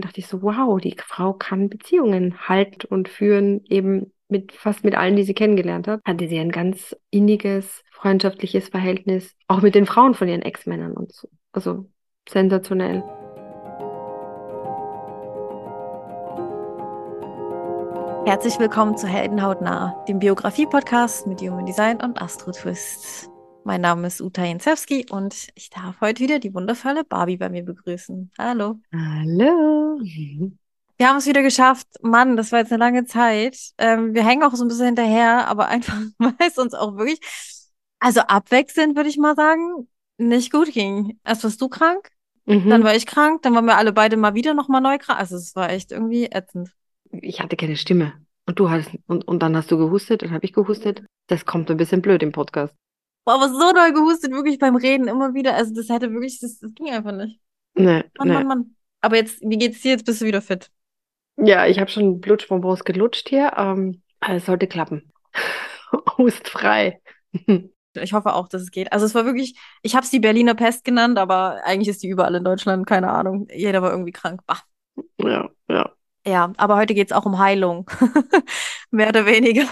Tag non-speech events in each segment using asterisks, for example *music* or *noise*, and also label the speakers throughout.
Speaker 1: Dachte ich so, wow, die Frau kann Beziehungen halten und führen, eben mit fast mit allen, die sie kennengelernt hat. Hatte sie ein ganz inniges, freundschaftliches Verhältnis, auch mit den Frauen von ihren Ex-Männern und so. Also sensationell.
Speaker 2: Herzlich willkommen zu Heldenhautnah, dem Biografie-Podcast mit Human Design und Astro Twist. Mein Name ist Uta Jensewski und ich darf heute wieder die wundervolle Barbie bei mir begrüßen. Hallo.
Speaker 1: Hallo.
Speaker 2: Wir haben es wieder geschafft. Mann, das war jetzt eine lange Zeit. Ähm, wir hängen auch so ein bisschen hinterher, aber einfach, *laughs* weil es uns auch wirklich, also abwechselnd würde ich mal sagen, nicht gut ging. Erst warst du krank,
Speaker 1: Mhm.
Speaker 2: dann war ich krank, dann waren wir alle beide mal wieder nochmal neu krank. Also es war echt irgendwie ätzend.
Speaker 1: Ich hatte keine Stimme. Und du hast, und, und dann hast du gehustet, dann habe ich gehustet. Das kommt ein bisschen blöd im Podcast.
Speaker 2: Boah, aber so doll gehustet, wirklich beim Reden immer wieder. Also das hätte wirklich, das, das ging einfach nicht.
Speaker 1: Nee,
Speaker 2: Mann,
Speaker 1: nee.
Speaker 2: Mann, Mann. Aber jetzt, wie geht's dir? Jetzt bist du wieder fit.
Speaker 1: Ja, ich habe schon Blutschbonbons gelutscht hier. Ähm, es sollte klappen. *laughs* Hustfrei.
Speaker 2: Ich hoffe auch, dass es geht. Also es war wirklich, ich habe es die Berliner Pest genannt, aber eigentlich ist die überall in Deutschland, keine Ahnung. Jeder war irgendwie krank. Bah.
Speaker 1: Ja, ja.
Speaker 2: Ja, aber heute geht's auch um Heilung. *laughs* Mehr oder weniger.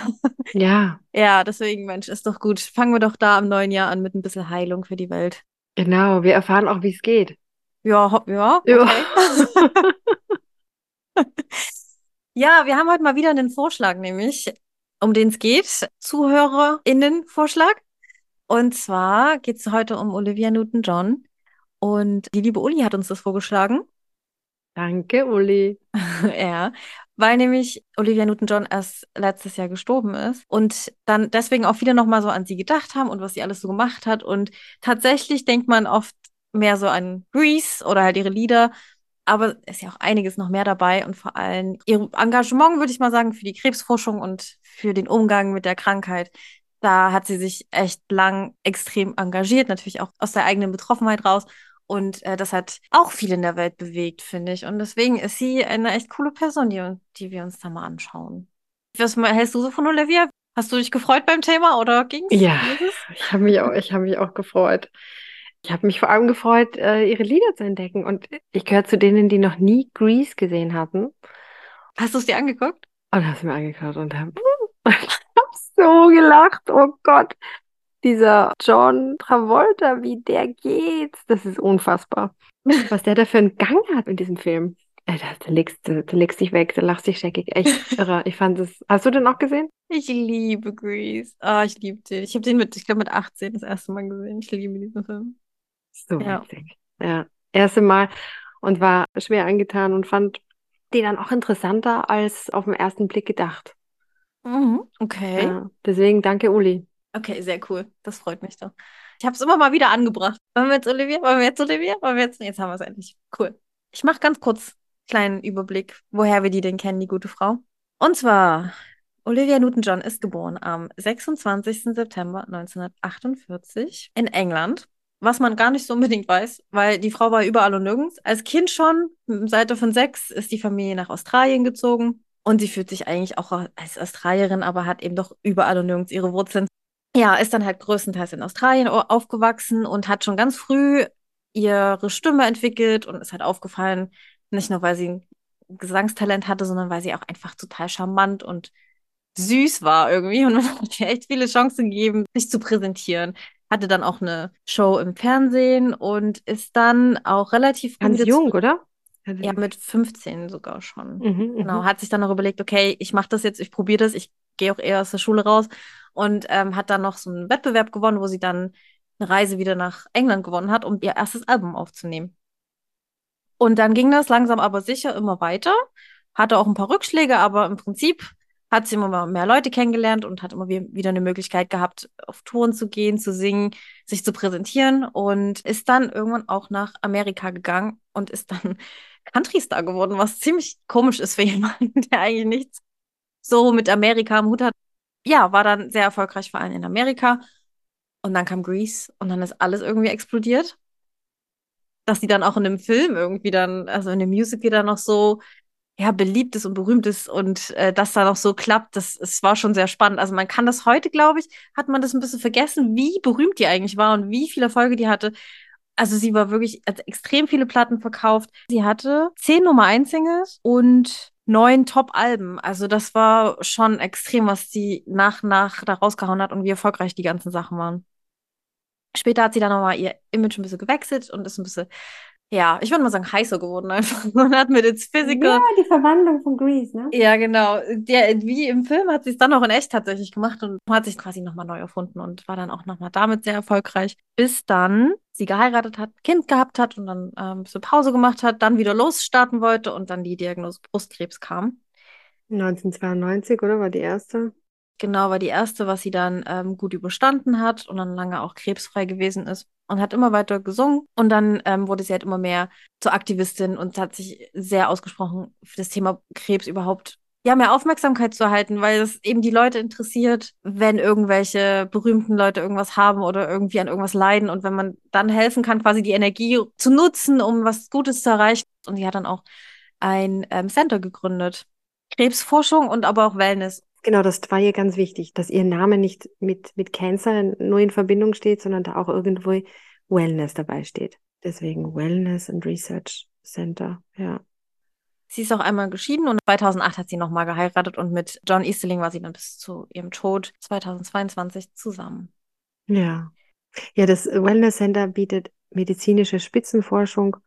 Speaker 1: Ja,
Speaker 2: Ja, deswegen, Mensch, ist doch gut. Fangen wir doch da im neuen Jahr an mit ein bisschen Heilung für die Welt.
Speaker 1: genau. Wir erfahren auch, wie es geht.
Speaker 2: Ja, ja,
Speaker 1: Ja.
Speaker 2: okay. *laughs* Ja, wir haben heute mal wieder einen Vorschlag, nämlich, um den es geht. ZuhörerInnen-Vorschlag. Und zwar geht es heute um Olivia Newton-John. Und die liebe Uli hat uns das vorgeschlagen.
Speaker 1: Danke, Uli. *laughs*
Speaker 2: Ja, weil nämlich Olivia Newton-John erst letztes Jahr gestorben ist und dann deswegen auch viele nochmal so an sie gedacht haben und was sie alles so gemacht hat. Und tatsächlich denkt man oft mehr so an Grease oder halt ihre Lieder, aber es ist ja auch einiges noch mehr dabei und vor allem ihr Engagement, würde ich mal sagen, für die Krebsforschung und für den Umgang mit der Krankheit. Da hat sie sich echt lang extrem engagiert, natürlich auch aus der eigenen Betroffenheit raus. Und äh, das hat auch viel in der Welt bewegt, finde ich. Und deswegen ist sie eine echt coole Person, die, die wir uns da mal anschauen. Was hältst du so von Olivia? Hast du dich gefreut beim Thema oder ging's?
Speaker 1: Ja,
Speaker 2: ist es?
Speaker 1: ich habe mich auch, ich habe mich auch gefreut. Ich habe mich vor allem gefreut, äh, ihre Lieder zu entdecken. Und ich gehöre zu denen, die noch nie Grease gesehen hatten.
Speaker 2: Hast du es dir angeguckt?
Speaker 1: Und habe es mir angeschaut und habe *laughs* hab so gelacht. Oh Gott, dieser John Travolta, wie der geht, das ist unfassbar. Was der da für einen Gang hat in diesem Film. Ey, da, da legst du, da legst dich weg, da lachst dich scheckig. Echt irre. Ich fand es. Hast du den auch gesehen?
Speaker 2: Ich liebe Grease. Ah, ich liebe den. Ich habe den mit, ich glaube, mit 18 das erste Mal gesehen. Ich liebe diesen Film.
Speaker 1: So
Speaker 2: Ja.
Speaker 1: witzig. Ja, erste Mal und war schwer angetan und fand die dann auch interessanter als auf den ersten Blick gedacht.
Speaker 2: Mhm. Okay.
Speaker 1: Ja, deswegen danke, Uli.
Speaker 2: Okay, sehr cool. Das freut mich doch. Ich habe es immer mal wieder angebracht. Wollen wir jetzt Olivia? Wollen wir jetzt Olivia? Wollen wir jetzt? Jetzt haben wir es endlich. Cool. Ich mache ganz kurz einen kleinen Überblick, woher wir die denn kennen, die gute Frau. Und zwar, Olivia Newton-John ist geboren am 26. September 1948 in England. Was man gar nicht so unbedingt weiß, weil die Frau war überall und nirgends. Als Kind schon, Alter von sechs, ist die Familie nach Australien gezogen. Und sie fühlt sich eigentlich auch als Australierin, aber hat eben doch überall und nirgends ihre Wurzeln. Ja, ist dann halt größtenteils in Australien au- aufgewachsen und hat schon ganz früh ihre Stimme entwickelt und ist halt aufgefallen, nicht nur weil sie ein Gesangstalent hatte, sondern weil sie auch einfach total charmant und süß war irgendwie und *laughs* man hat ihr echt viele Chancen gegeben, sich zu präsentieren. Hatte dann auch eine Show im Fernsehen und ist dann auch relativ
Speaker 1: Ganz jung, oder?
Speaker 2: Ja, mit 15 sogar schon.
Speaker 1: Mhm,
Speaker 2: Genau,
Speaker 1: mhm.
Speaker 2: hat sich dann noch überlegt, okay, ich mache das jetzt, ich probiere das, ich gehe auch eher aus der Schule raus und ähm, hat dann noch so einen Wettbewerb gewonnen, wo sie dann eine Reise wieder nach England gewonnen hat, um ihr erstes Album aufzunehmen. Und dann ging das langsam aber sicher immer weiter, hatte auch ein paar Rückschläge, aber im Prinzip hat sie immer mehr Leute kennengelernt und hat immer wie- wieder eine Möglichkeit gehabt, auf Touren zu gehen, zu singen, sich zu präsentieren und ist dann irgendwann auch nach Amerika gegangen und ist dann *laughs* Country-Star geworden, was ziemlich komisch ist für *laughs* jemanden, der eigentlich nichts so mit Amerika am Hut hat. Ja, war dann sehr erfolgreich, vor allem in Amerika. Und dann kam Grease und dann ist alles irgendwie explodiert. Dass sie dann auch in einem Film irgendwie dann, also in dem Musical dann noch so, ja, beliebt ist und berühmt ist und äh, das dann auch so klappt, das, es war schon sehr spannend. Also man kann das heute, glaube ich, hat man das ein bisschen vergessen, wie berühmt die eigentlich war und wie viele Erfolge die hatte. Also sie war wirklich, also extrem viele Platten verkauft. Sie hatte zehn Nummer 1 Singles und neun Top-Alben. Also das war schon extrem, was sie nach nach da rausgehauen hat und wie erfolgreich die ganzen Sachen waren. Später hat sie dann nochmal ihr Image ein bisschen gewechselt und ist ein bisschen, ja, ich würde mal sagen, heißer geworden einfach. *laughs* Und hat mit its Physical.
Speaker 1: Ja, die Verwandlung von Grease, ne?
Speaker 2: Ja, genau. Der, wie im Film hat sie es dann auch in echt tatsächlich gemacht und hat sich quasi nochmal neu erfunden und war dann auch nochmal damit sehr erfolgreich, bis dann sie geheiratet hat, Kind gehabt hat und dann ähm, ein bisschen Pause gemacht hat, dann wieder losstarten wollte und dann die Diagnose Brustkrebs kam.
Speaker 1: 1992, oder? War die erste?
Speaker 2: Genau, war die erste, was sie dann ähm, gut überstanden hat und dann lange auch krebsfrei gewesen ist und hat immer weiter gesungen. Und dann ähm, wurde sie halt immer mehr zur Aktivistin und hat sich sehr ausgesprochen für das Thema Krebs überhaupt ja, mehr Aufmerksamkeit zu erhalten, weil es eben die Leute interessiert, wenn irgendwelche berühmten Leute irgendwas haben oder irgendwie an irgendwas leiden und wenn man dann helfen kann, quasi die Energie zu nutzen, um was Gutes zu erreichen. Und sie hat dann auch ein ähm, Center gegründet. Krebsforschung und aber auch Wellness.
Speaker 1: Genau, das war ihr ganz wichtig, dass ihr Name nicht mit, mit Cancer nur in Verbindung steht, sondern da auch irgendwo Wellness dabei steht. Deswegen Wellness and Research Center, ja.
Speaker 2: Sie ist auch einmal geschieden und 2008 hat sie nochmal geheiratet und mit John Easterling war sie dann bis zu ihrem Tod 2022 zusammen.
Speaker 1: Ja. Ja, das Wellness Center bietet medizinische Spitzenforschung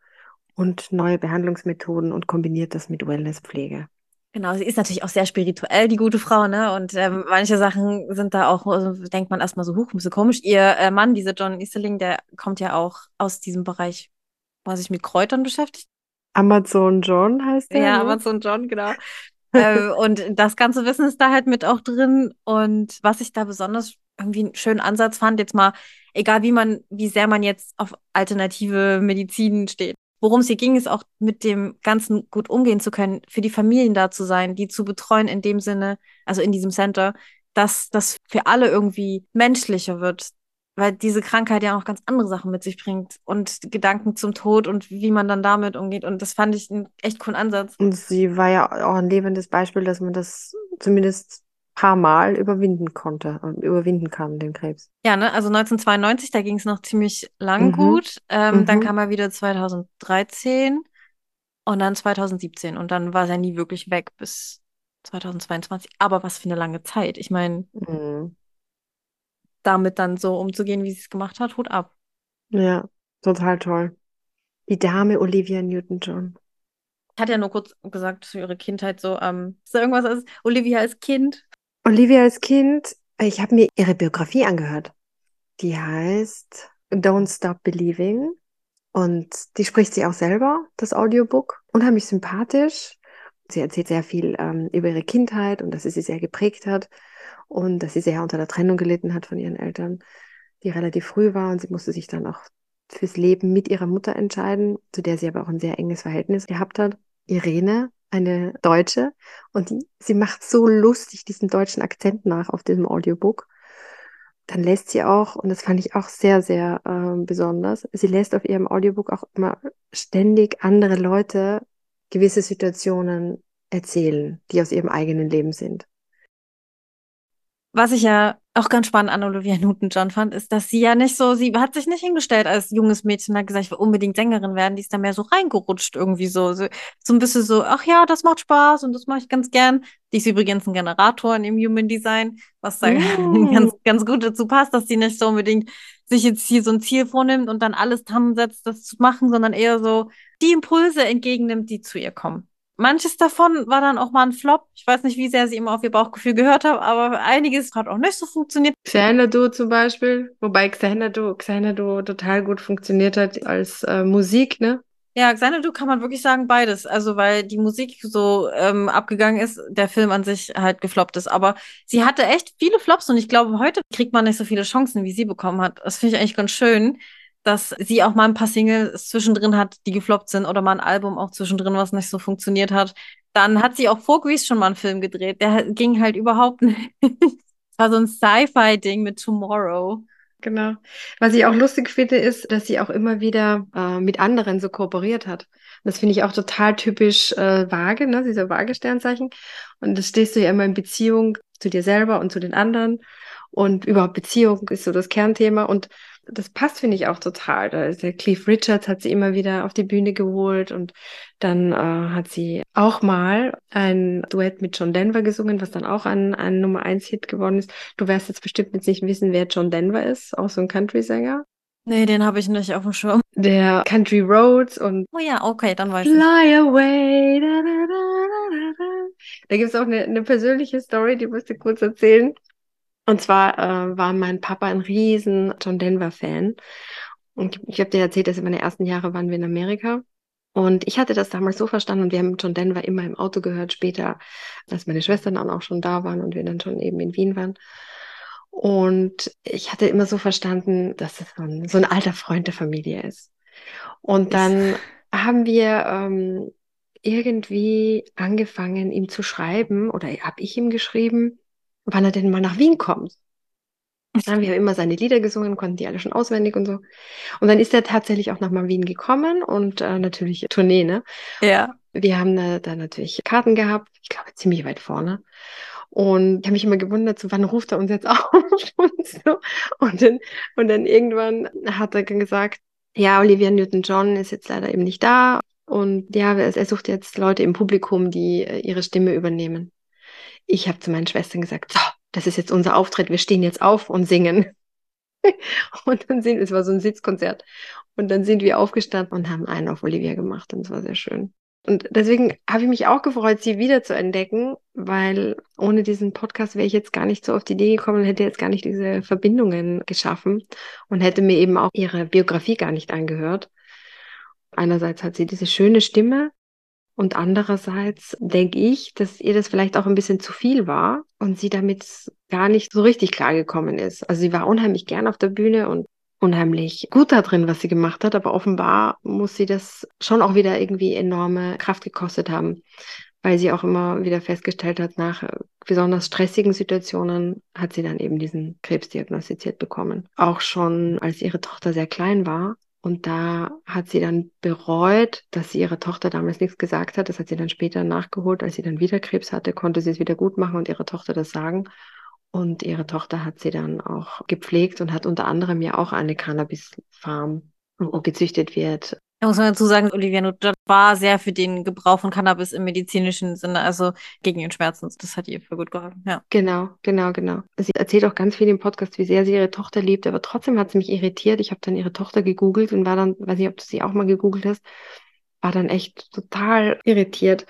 Speaker 1: und neue Behandlungsmethoden und kombiniert das mit Wellnesspflege.
Speaker 2: Genau, sie ist natürlich auch sehr spirituell, die gute Frau, ne? Und ähm, manche Sachen sind da auch, also denkt man erstmal so, huch, ein bisschen komisch. Ihr äh, Mann, dieser John Easterling, der kommt ja auch aus diesem Bereich, was sich mit Kräutern beschäftigt.
Speaker 1: Amazon John heißt der.
Speaker 2: Ja,
Speaker 1: ne?
Speaker 2: Amazon John, genau. äh, *laughs* und das ganze Wissen ist da halt mit auch drin. Und was ich da besonders irgendwie einen schönen Ansatz fand, jetzt mal, egal wie man, wie sehr man jetzt auf alternative Medizin steht, worum es hier ging, ist auch mit dem Ganzen gut umgehen zu können, für die Familien da zu sein, die zu betreuen in dem Sinne, also in diesem Center, dass das für alle irgendwie menschlicher wird, weil diese Krankheit ja auch ganz andere Sachen mit sich bringt und Gedanken zum Tod und wie man dann damit umgeht. Und das fand ich einen echt coolen Ansatz.
Speaker 1: Und sie war ja auch ein lebendes Beispiel, dass man das zumindest paar Mal überwinden konnte und überwinden kann, den Krebs.
Speaker 2: Ja, ne, also 1992, da ging es noch ziemlich lang
Speaker 1: Mhm.
Speaker 2: gut. Ähm,
Speaker 1: Mhm.
Speaker 2: Dann kam er wieder 2013 und dann 2017 und dann war er nie wirklich weg bis 2022. Aber was für eine lange Zeit. Ich meine,
Speaker 1: Mhm.
Speaker 2: damit dann so umzugehen, wie sie es gemacht hat, Hut ab.
Speaker 1: Ja, total toll. Die Dame Olivia Newton-John.
Speaker 2: Hat ja nur kurz gesagt zu ihrer Kindheit so, ähm, ist da irgendwas als Olivia als Kind?
Speaker 1: Olivia als Kind, ich habe mir ihre Biografie angehört. Die heißt Don't Stop Believing. Und die spricht sie auch selber, das Audiobook. Unheimlich sympathisch. Sie erzählt sehr viel ähm, über ihre Kindheit und dass sie sie sehr geprägt hat und dass sie sehr unter der Trennung gelitten hat von ihren Eltern, die relativ früh war und sie musste sich dann auch fürs Leben mit ihrer Mutter entscheiden, zu der sie aber auch ein sehr enges Verhältnis gehabt hat. Irene, eine Deutsche, und die, sie macht so lustig diesen deutschen Akzent nach auf diesem Audiobook. Dann lässt sie auch, und das fand ich auch sehr, sehr ähm, besonders, sie lässt auf ihrem Audiobook auch immer ständig andere Leute gewisse Situationen erzählen, die aus ihrem eigenen Leben sind.
Speaker 2: Was ich ja auch ganz spannend an Olivia Newton-John fand, ist, dass sie ja nicht so, sie hat sich nicht hingestellt als junges Mädchen und hat gesagt, ich will unbedingt Sängerin werden. Die ist da mehr so reingerutscht irgendwie so, so, so ein bisschen so, ach ja, das macht Spaß und das mache ich ganz gern. Die ist übrigens ein Generator im Human Design, was da
Speaker 1: Mm. *laughs*
Speaker 2: ganz, ganz gut dazu passt, dass sie nicht so unbedingt sich jetzt hier so ein Ziel vornimmt und dann alles dran setzt, das zu machen, sondern eher so die Impulse entgegennimmt, die zu ihr kommen. Manches davon war dann auch mal ein Flop. Ich weiß nicht, wie sehr sie immer auf ihr Bauchgefühl gehört hat, aber einiges hat auch nicht so funktioniert.
Speaker 1: Xanadu zum Beispiel, wobei Xanadu, Xanadu total gut funktioniert hat als äh, Musik, ne?
Speaker 2: Ja, Xanadu kann man wirklich sagen beides. Also, weil die Musik so ähm, abgegangen ist, der Film an sich halt gefloppt ist. Aber sie hatte echt viele Flops und ich glaube, heute kriegt man nicht so viele Chancen, wie sie bekommen hat. Das finde ich eigentlich ganz schön, dass sie auch mal ein paar Singles zwischendrin hat, die gefloppt sind oder mal ein Album auch zwischendrin, was nicht so funktioniert hat. Dann hat sie auch vor Grease schon mal einen Film gedreht. Der ging halt überhaupt *laughs* nicht. War so ein Sci-Fi-Ding mit Tomorrow.
Speaker 1: Genau. Was ich auch lustig finde, ist, dass sie auch immer wieder äh, mit anderen so kooperiert hat. Das finde ich auch total typisch äh, vage, ne? Dieser vage Sternzeichen. Und das stehst du ja immer in Beziehung zu dir selber und zu den anderen. Und überhaupt Beziehung ist so das Kernthema. Und das passt, finde ich, auch total. Da ist der Cliff Richards hat sie immer wieder auf die Bühne geholt und dann äh, hat sie auch mal ein Duett mit John Denver gesungen, was dann auch ein, ein Nummer 1 Hit geworden ist. Du wirst jetzt bestimmt jetzt nicht wissen, wer John Denver ist, auch so ein Country-Sänger.
Speaker 2: Nee, den habe ich nicht auf dem Schirm.
Speaker 1: Der Country Roads und
Speaker 2: Oh ja, okay, dann weiß ich.
Speaker 1: Fly away. Da, da, da, da, da. Da gibt es auch eine, eine persönliche Story, die musste ich kurz erzählen. Und zwar äh, war mein Papa ein riesen John Denver-Fan. Und ich habe dir erzählt, dass in meinen ersten Jahren waren wir in Amerika. Und ich hatte das damals so verstanden und wir haben John Denver immer im Auto gehört, später, als meine Schwestern dann auch schon da waren und wir dann schon eben in Wien waren. Und ich hatte immer so verstanden, dass es so ein, so ein alter Freund der Familie ist. Und dann haben wir ähm, irgendwie angefangen, ihm zu schreiben, oder habe ich ihm geschrieben, wann er denn mal nach Wien kommt. Ja, wir haben immer seine Lieder gesungen, konnten die alle schon auswendig und so. Und dann ist er tatsächlich auch nach Wien gekommen und äh, natürlich Tournee, ne?
Speaker 2: Ja.
Speaker 1: Wir haben da, da natürlich Karten gehabt, ich glaube ziemlich weit vorne. Und ich habe mich immer gewundert, so wann ruft er uns jetzt *laughs* auf und so. Und dann, und dann irgendwann hat er gesagt, ja, Olivia Newton-John ist jetzt leider eben nicht da. Und ja, er sucht jetzt Leute im Publikum, die äh, ihre Stimme übernehmen. Ich habe zu meinen Schwestern gesagt, so, das ist jetzt unser Auftritt, wir stehen jetzt auf und singen. *laughs* und dann sind, es war so ein Sitzkonzert. Und dann sind wir aufgestanden und haben einen auf Olivia gemacht und es war sehr schön. Und deswegen habe ich mich auch gefreut, sie wieder zu entdecken, weil ohne diesen Podcast wäre ich jetzt gar nicht so auf die Idee gekommen und hätte jetzt gar nicht diese Verbindungen geschaffen und hätte mir eben auch ihre Biografie gar nicht angehört. Einerseits hat sie diese schöne Stimme und andererseits denke ich, dass ihr das vielleicht auch ein bisschen zu viel war und sie damit gar nicht so richtig klargekommen ist. Also sie war unheimlich gern auf der Bühne und unheimlich gut da drin, was sie gemacht hat, aber offenbar muss sie das schon auch wieder irgendwie enorme Kraft gekostet haben, weil sie auch immer wieder festgestellt hat, nach besonders stressigen Situationen hat sie dann eben diesen Krebs diagnostiziert bekommen. Auch schon als ihre Tochter sehr klein war. Und da hat sie dann bereut, dass sie ihrer Tochter damals nichts gesagt hat. Das hat sie dann später nachgeholt. Als sie dann wieder Krebs hatte, konnte sie es wieder gut machen und ihrer Tochter das sagen. Und ihre Tochter hat sie dann auch gepflegt und hat unter anderem ja auch eine Cannabis-Farm, wo gezüchtet wird.
Speaker 2: Da muss man dazu sagen, Olivia Newton war sehr für den Gebrauch von Cannabis im medizinischen Sinne, also gegen den Schmerzen. Das hat ihr für gut geholfen, ja.
Speaker 1: Genau, genau, genau. Sie erzählt auch ganz viel im Podcast, wie sehr sie ihre Tochter liebt, aber trotzdem hat sie mich irritiert. Ich habe dann ihre Tochter gegoogelt und war dann, weiß nicht, ob du sie auch mal gegoogelt hast, war dann echt total irritiert,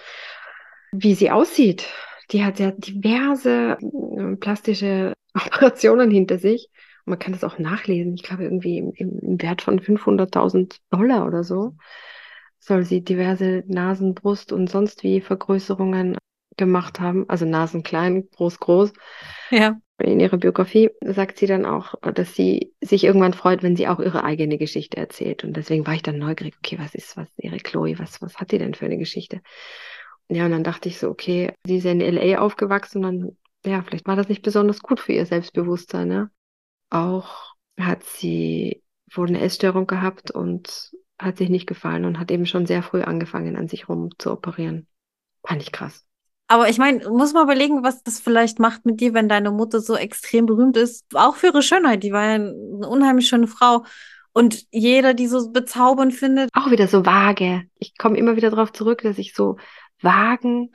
Speaker 1: wie sie aussieht die hat ja diverse äh, plastische *laughs* Operationen hinter sich. Man kann das auch nachlesen. Ich glaube, irgendwie im, im Wert von 500.000 Dollar oder so soll sie diverse Nasen, Brust und sonst wie Vergrößerungen gemacht haben. Also Nasen klein, groß, groß.
Speaker 2: Ja.
Speaker 1: In ihrer Biografie sagt sie dann auch, dass sie sich irgendwann freut, wenn sie auch ihre eigene Geschichte erzählt. Und deswegen war ich dann neugierig, okay, was ist, was ihre Chloe, was, was hat sie denn für eine Geschichte? Ja, und dann dachte ich so, okay, sie ist ja in LA aufgewachsen und dann, ja, vielleicht war das nicht besonders gut für ihr Selbstbewusstsein, ne? Auch hat sie wohl eine Essstörung gehabt und hat sich nicht gefallen und hat eben schon sehr früh angefangen, an sich rum zu operieren. Fand ich krass.
Speaker 2: Aber ich meine, muss mal überlegen, was das vielleicht macht mit dir, wenn deine Mutter so extrem berühmt ist. Auch für ihre Schönheit. Die war ja eine unheimlich schöne Frau. Und jeder, die so bezaubernd findet.
Speaker 1: Auch wieder so vage. Ich komme immer wieder darauf zurück, dass ich so Wagen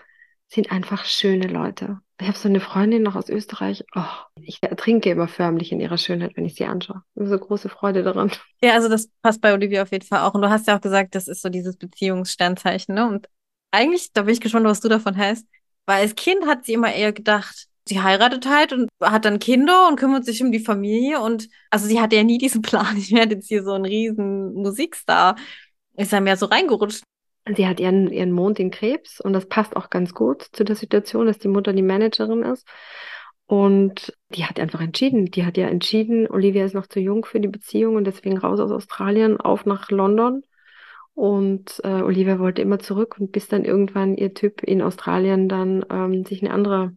Speaker 1: sind einfach schöne Leute. Ich habe so eine Freundin noch aus Österreich. Oh, ich ertrinke immer förmlich in ihrer Schönheit, wenn ich sie anschaue. Ich habe so große Freude daran.
Speaker 2: Ja, also das passt bei Olivia auf jeden Fall auch. Und du hast ja auch gesagt, das ist so dieses Beziehungssternzeichen. Ne? Und eigentlich, da bin ich gespannt, was du davon hältst. Weil als Kind hat sie immer eher gedacht, sie heiratet halt und hat dann Kinder und kümmert sich um die Familie. Und also sie hatte ja nie diesen *laughs* Plan, ich werde jetzt hier so ein riesen Musikstar. Ist ja mehr so reingerutscht.
Speaker 1: Sie hat ihren, ihren Mond in Krebs und das passt auch ganz gut zu der Situation, dass die Mutter die Managerin ist. Und die hat einfach entschieden. Die hat ja entschieden, Olivia ist noch zu jung für die Beziehung und deswegen raus aus Australien, auf nach London. Und äh, Olivia wollte immer zurück und bis dann irgendwann ihr Typ in Australien dann ähm, sich eine andere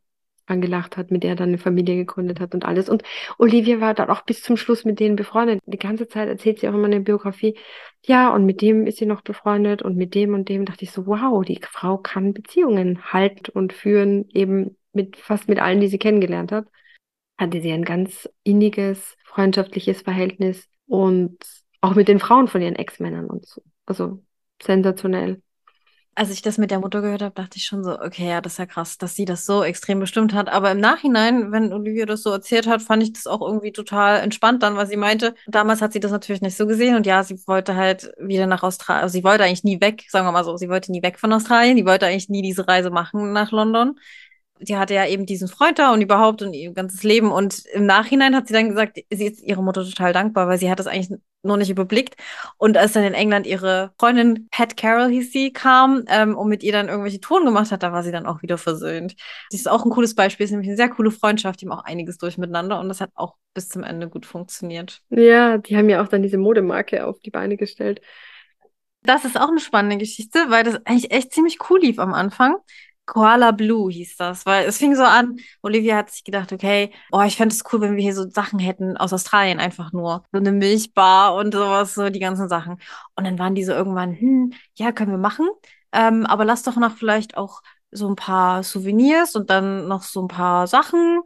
Speaker 1: angelacht hat, mit der er dann eine Familie gegründet hat und alles. Und Olivia war dann auch bis zum Schluss mit denen befreundet. Die ganze Zeit erzählt sie auch immer eine Biografie. Ja, und mit dem ist sie noch befreundet und mit dem und dem dachte ich so, wow, die Frau kann Beziehungen halten und führen, eben mit fast mit allen, die sie kennengelernt hat. hatte sie ein ganz inniges, freundschaftliches Verhältnis und auch mit den Frauen von ihren Ex-Männern und so. Also sensationell
Speaker 2: als ich das mit der Mutter gehört habe, dachte ich schon so, okay, ja, das ist ja krass, dass sie das so extrem bestimmt hat. Aber im Nachhinein, wenn Olivia das so erzählt hat, fand ich das auch irgendwie total entspannt dann, weil sie meinte, damals hat sie das natürlich nicht so gesehen und ja, sie wollte halt wieder nach Australien, also sie wollte eigentlich nie weg, sagen wir mal so, sie wollte nie weg von Australien, die wollte eigentlich nie diese Reise machen nach London die hatte ja eben diesen Freund da und überhaupt und ihr ganzes Leben. Und im Nachhinein hat sie dann gesagt, sie ist ihrer Mutter total dankbar, weil sie hat das eigentlich noch nicht überblickt. Und als dann in England ihre Freundin Pat Carroll hieß sie, kam ähm, und mit ihr dann irgendwelche Touren gemacht hat, da war sie dann auch wieder versöhnt. Sie ist auch ein cooles Beispiel, ist nämlich eine sehr coole Freundschaft, die haben auch einiges durch miteinander und das hat auch bis zum Ende gut funktioniert.
Speaker 1: Ja, die haben ja auch dann diese Modemarke auf die Beine gestellt.
Speaker 2: Das ist auch eine spannende Geschichte, weil das eigentlich echt ziemlich cool lief am Anfang. Koala Blue hieß das, weil es fing so an, Olivia hat sich gedacht, okay, oh, ich fände es cool, wenn wir hier so Sachen hätten aus Australien einfach nur. So eine Milchbar und sowas, so die ganzen Sachen. Und dann waren die so irgendwann, hm, ja, können wir machen. Ähm, aber lass doch noch vielleicht auch so ein paar Souvenirs und dann noch so ein paar Sachen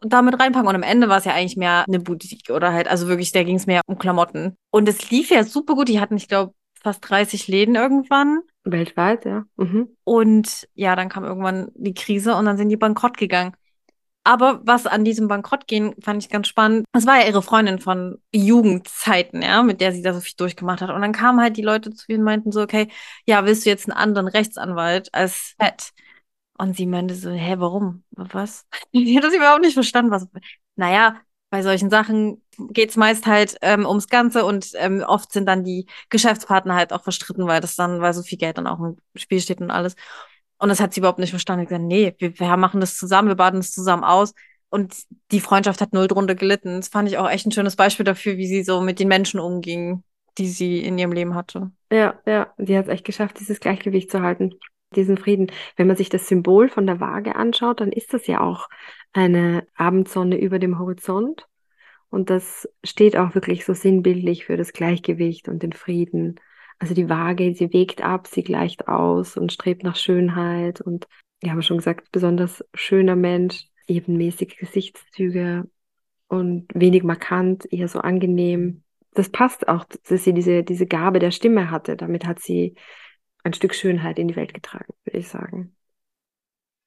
Speaker 2: damit reinpacken. Und am Ende war es ja eigentlich mehr eine Boutique oder halt, also wirklich, da ging es mehr um Klamotten. Und es lief ja super gut. Die hatten, ich glaube, fast 30 Läden irgendwann.
Speaker 1: Weltweit, ja. Mhm.
Speaker 2: Und ja, dann kam irgendwann die Krise und dann sind die bankrott gegangen. Aber was an diesem Bankrottgehen fand ich ganz spannend. Das war ja ihre Freundin von Jugendzeiten, ja, mit der sie da so viel durchgemacht hat. Und dann kamen halt die Leute zu ihr und meinten so, okay, ja, willst du jetzt einen anderen Rechtsanwalt als Pat? Und sie meinte so, hä, warum? Was? *laughs* Die hat das überhaupt nicht verstanden. Was? Naja, bei solchen Sachen geht es meist halt ähm, ums Ganze und ähm, oft sind dann die Geschäftspartner halt auch verstritten, weil das dann, weil so viel Geld dann auch im Spiel steht und alles. Und das hat sie überhaupt nicht verstanden. Ich gesagt, nee, wir, wir machen das zusammen, wir baden das zusammen aus. Und die Freundschaft hat null drunter gelitten. Das fand ich auch echt ein schönes Beispiel dafür, wie sie so mit den Menschen umging, die sie in ihrem Leben hatte.
Speaker 1: Ja, ja, sie hat es echt geschafft, dieses Gleichgewicht zu halten, diesen Frieden. Wenn man sich das Symbol von der Waage anschaut, dann ist das ja auch eine Abendsonne über dem Horizont. Und das steht auch wirklich so sinnbildlich für das Gleichgewicht und den Frieden. Also die Waage, sie wägt ab, sie gleicht aus und strebt nach Schönheit und, ja, haben wir schon gesagt, besonders schöner Mensch, ebenmäßige Gesichtszüge und wenig markant, eher so angenehm. Das passt auch, dass sie diese, diese Gabe der Stimme hatte. Damit hat sie ein Stück Schönheit in die Welt getragen, würde ich sagen.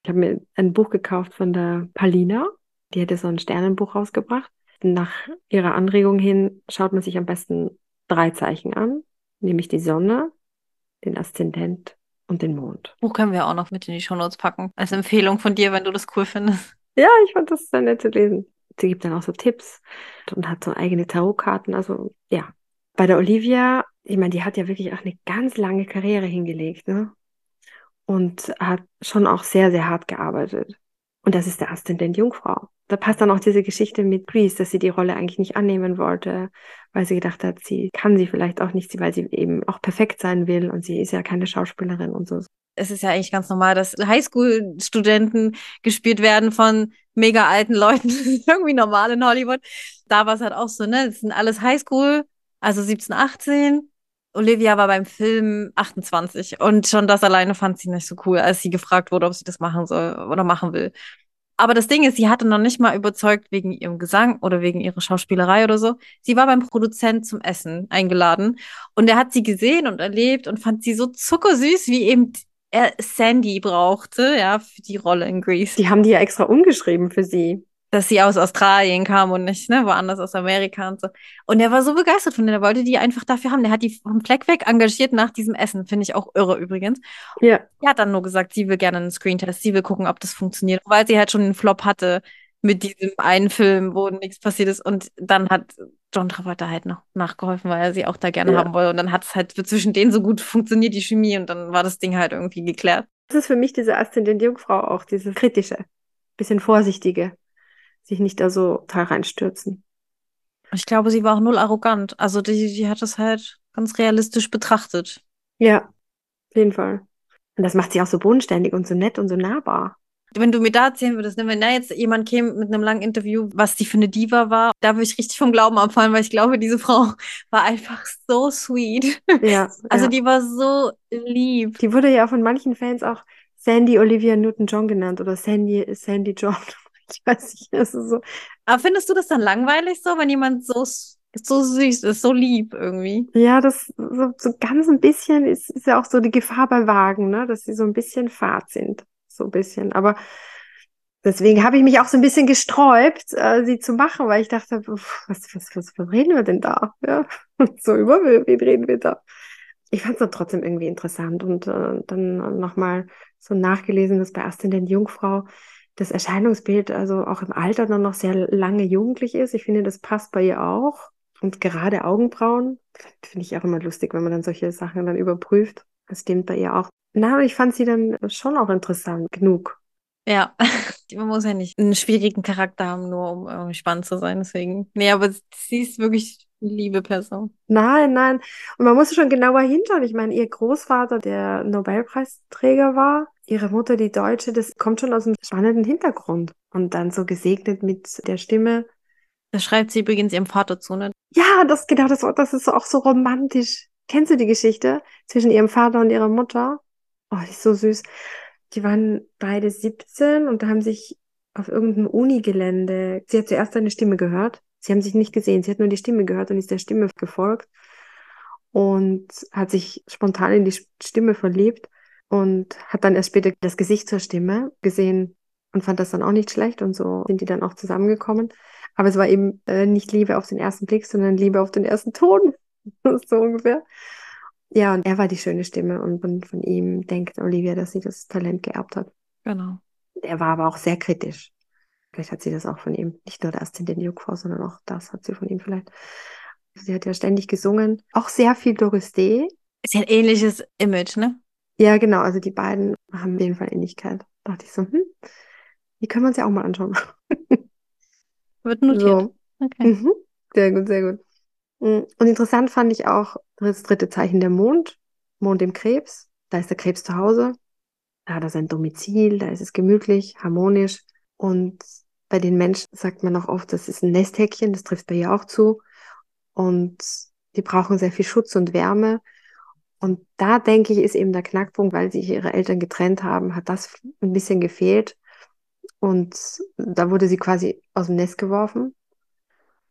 Speaker 1: Ich habe mir ein Buch gekauft von der Palina. Die hätte so ein Sternenbuch rausgebracht nach ihrer Anregung hin schaut man sich am besten drei Zeichen an, nämlich die Sonne, den Aszendent und den Mond.
Speaker 2: Buch können wir auch noch mit in die Shownotes packen, als Empfehlung von dir, wenn du das cool findest.
Speaker 1: Ja, ich fand das sehr nett zu lesen. Sie gibt dann auch so Tipps und hat so eigene Tarotkarten. Also ja, bei der Olivia, ich meine, die hat ja wirklich auch eine ganz lange Karriere hingelegt, ne? Und hat schon auch sehr, sehr hart gearbeitet. Und das ist der Aszendent Jungfrau da passt dann auch diese Geschichte mit Grease, dass sie die Rolle eigentlich nicht annehmen wollte, weil sie gedacht hat, sie kann sie vielleicht auch nicht, weil sie eben auch perfekt sein will und sie ist ja keine Schauspielerin und so.
Speaker 2: Es ist ja eigentlich ganz normal, dass Highschool-Studenten gespielt werden von mega alten Leuten. *laughs* Das ist irgendwie normal in Hollywood. Da war es halt auch so, ne? Das sind alles Highschool, also 17, 18. Olivia war beim Film 28 und schon das alleine fand sie nicht so cool, als sie gefragt wurde, ob sie das machen soll oder machen will. Aber das Ding ist, sie hatte noch nicht mal überzeugt wegen ihrem Gesang oder wegen ihrer Schauspielerei oder so. Sie war beim Produzent zum Essen eingeladen und er hat sie gesehen und erlebt und fand sie so zuckersüß, wie eben er Sandy brauchte, ja, für die Rolle in Grease.
Speaker 1: Die haben die ja extra umgeschrieben für sie
Speaker 2: dass sie aus Australien kam und nicht ne, woanders aus Amerika und so. Und er war so begeistert von der, der wollte die einfach dafür haben. Der hat die vom Fleck weg engagiert nach diesem Essen. Finde ich auch irre übrigens.
Speaker 1: Ja.
Speaker 2: Er hat dann nur gesagt, sie will gerne einen Screentest, sie will gucken, ob das funktioniert, weil sie halt schon einen Flop hatte mit diesem einen Film, wo nichts passiert ist. Und dann hat John Travolta halt noch nachgeholfen, weil er sie auch da gerne ja. haben wollte. Und dann hat es halt zwischen denen so gut funktioniert, die Chemie. Und dann war das Ding halt irgendwie geklärt.
Speaker 1: Das ist für mich diese Aszendent Jungfrau auch, diese kritische, bisschen vorsichtige sich nicht da so total reinstürzen.
Speaker 2: Ich glaube, sie war auch null arrogant. Also die, die hat das halt ganz realistisch betrachtet.
Speaker 1: Ja, auf jeden Fall. Und das macht sie auch so bodenständig und so nett und so nahbar.
Speaker 2: Wenn du mir da erzählen würdest, ne, wenn da jetzt jemand käme mit einem langen Interview, was die für eine Diva war, da würde ich richtig vom Glauben abfallen, weil ich glaube, diese Frau *laughs* war einfach so sweet.
Speaker 1: Ja. *laughs*
Speaker 2: Also
Speaker 1: ja.
Speaker 2: die war so lieb.
Speaker 1: Die wurde ja von manchen Fans auch Sandy Olivia Newton-John genannt oder Sandy, Sandy John. *laughs* Ich weiß nicht, es ist so.
Speaker 2: Aber findest du das dann langweilig so, wenn jemand so, so süß ist, so lieb irgendwie?
Speaker 1: Ja, das so, so ganz ein bisschen ist, ist ja auch so die Gefahr bei Wagen, ne? dass sie so ein bisschen fad sind. So ein bisschen. Aber deswegen habe ich mich auch so ein bisschen gesträubt, äh, sie zu machen, weil ich dachte, pf, was, was, was, was reden wir denn da? Ja? *laughs* So über wen reden wir da? Ich fand es dann trotzdem irgendwie interessant und äh, dann nochmal so nachgelesen, dass bei Astin den Jungfrau das Erscheinungsbild also auch im Alter dann noch sehr lange jugendlich ist. Ich finde, das passt bei ihr auch. Und gerade Augenbrauen finde ich auch immer lustig, wenn man dann solche Sachen dann überprüft. Das stimmt bei ihr auch. Na, aber ich fand sie dann schon auch interessant genug.
Speaker 2: Ja, *laughs* man muss ja nicht einen schwierigen Charakter haben, nur um irgendwie spannend zu sein. Deswegen. Nee, aber sie ist wirklich liebe Person.
Speaker 1: Nein, nein. Und man muss schon genauer hinschauen. Ich meine, ihr Großvater, der Nobelpreisträger war, ihre Mutter, die Deutsche, das kommt schon aus einem spannenden Hintergrund. Und dann so gesegnet mit der Stimme.
Speaker 2: Das schreibt sie übrigens ihrem Vater zu, ne?
Speaker 1: Ja, das genau, das, das ist auch so romantisch. Kennst du die Geschichte zwischen ihrem Vater und ihrer Mutter? Oh, die ist so süß. Die waren beide 17 und haben sich auf irgendeinem Unigelände, sie hat zuerst eine Stimme gehört. Sie haben sich nicht gesehen, sie hat nur die Stimme gehört und ist der Stimme gefolgt und hat sich spontan in die Stimme verliebt und hat dann erst später das Gesicht zur Stimme gesehen und fand das dann auch nicht schlecht und so sind die dann auch zusammengekommen. Aber es war eben äh, nicht Liebe auf den ersten Blick, sondern Liebe auf den ersten Ton, *laughs* so ungefähr. Ja, und er war die schöne Stimme und von, von ihm denkt Olivia, dass sie das Talent geerbt hat.
Speaker 2: Genau.
Speaker 1: Er war aber auch sehr kritisch. Vielleicht hat sie das auch von ihm. Nicht nur das in den Jungfrau, sondern auch das hat sie von ihm vielleicht. Sie hat ja ständig gesungen. Auch sehr viel Doris Day.
Speaker 2: Ist ja ein ähnliches Image, ne?
Speaker 1: Ja, genau. Also die beiden haben auf jeden Fall Ähnlichkeit. Da dachte ich so, hm, die können wir uns ja auch mal anschauen. *laughs*
Speaker 2: Wird notiert. So. Okay.
Speaker 1: Mhm. Sehr gut, sehr gut. Mm, und interessant fand ich auch das dritte Zeichen der Mond, Mond im Krebs. Da ist der Krebs zu Hause. Da hat er sein Domizil, da ist es gemütlich, harmonisch. Und bei den Menschen sagt man auch oft, das ist ein Nesthäkchen, das trifft bei ihr auch zu. Und die brauchen sehr viel Schutz und Wärme. Und da denke ich, ist eben der Knackpunkt, weil sich ihre Eltern getrennt haben, hat das ein bisschen gefehlt. Und da wurde sie quasi aus dem Nest geworfen.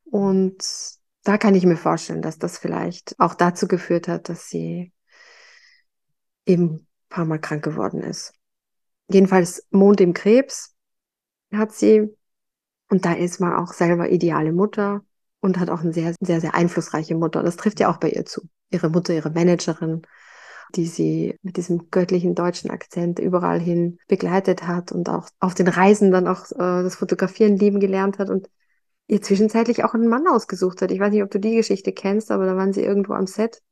Speaker 1: Und da kann ich mir vorstellen, dass das vielleicht auch dazu geführt hat, dass sie eben ein paar Mal krank geworden ist. Jedenfalls Mond im Krebs hat sie. Und da ist man auch selber ideale Mutter und hat auch eine sehr, sehr, sehr einflussreiche Mutter. Das trifft ja auch bei ihr zu. Ihre Mutter, ihre Managerin, die sie mit diesem göttlichen deutschen Akzent überall hin begleitet hat und auch auf den Reisen dann auch äh, das Fotografieren lieben gelernt hat und ihr zwischenzeitlich auch einen Mann ausgesucht hat. Ich weiß nicht, ob du die Geschichte kennst, aber da waren sie irgendwo am Set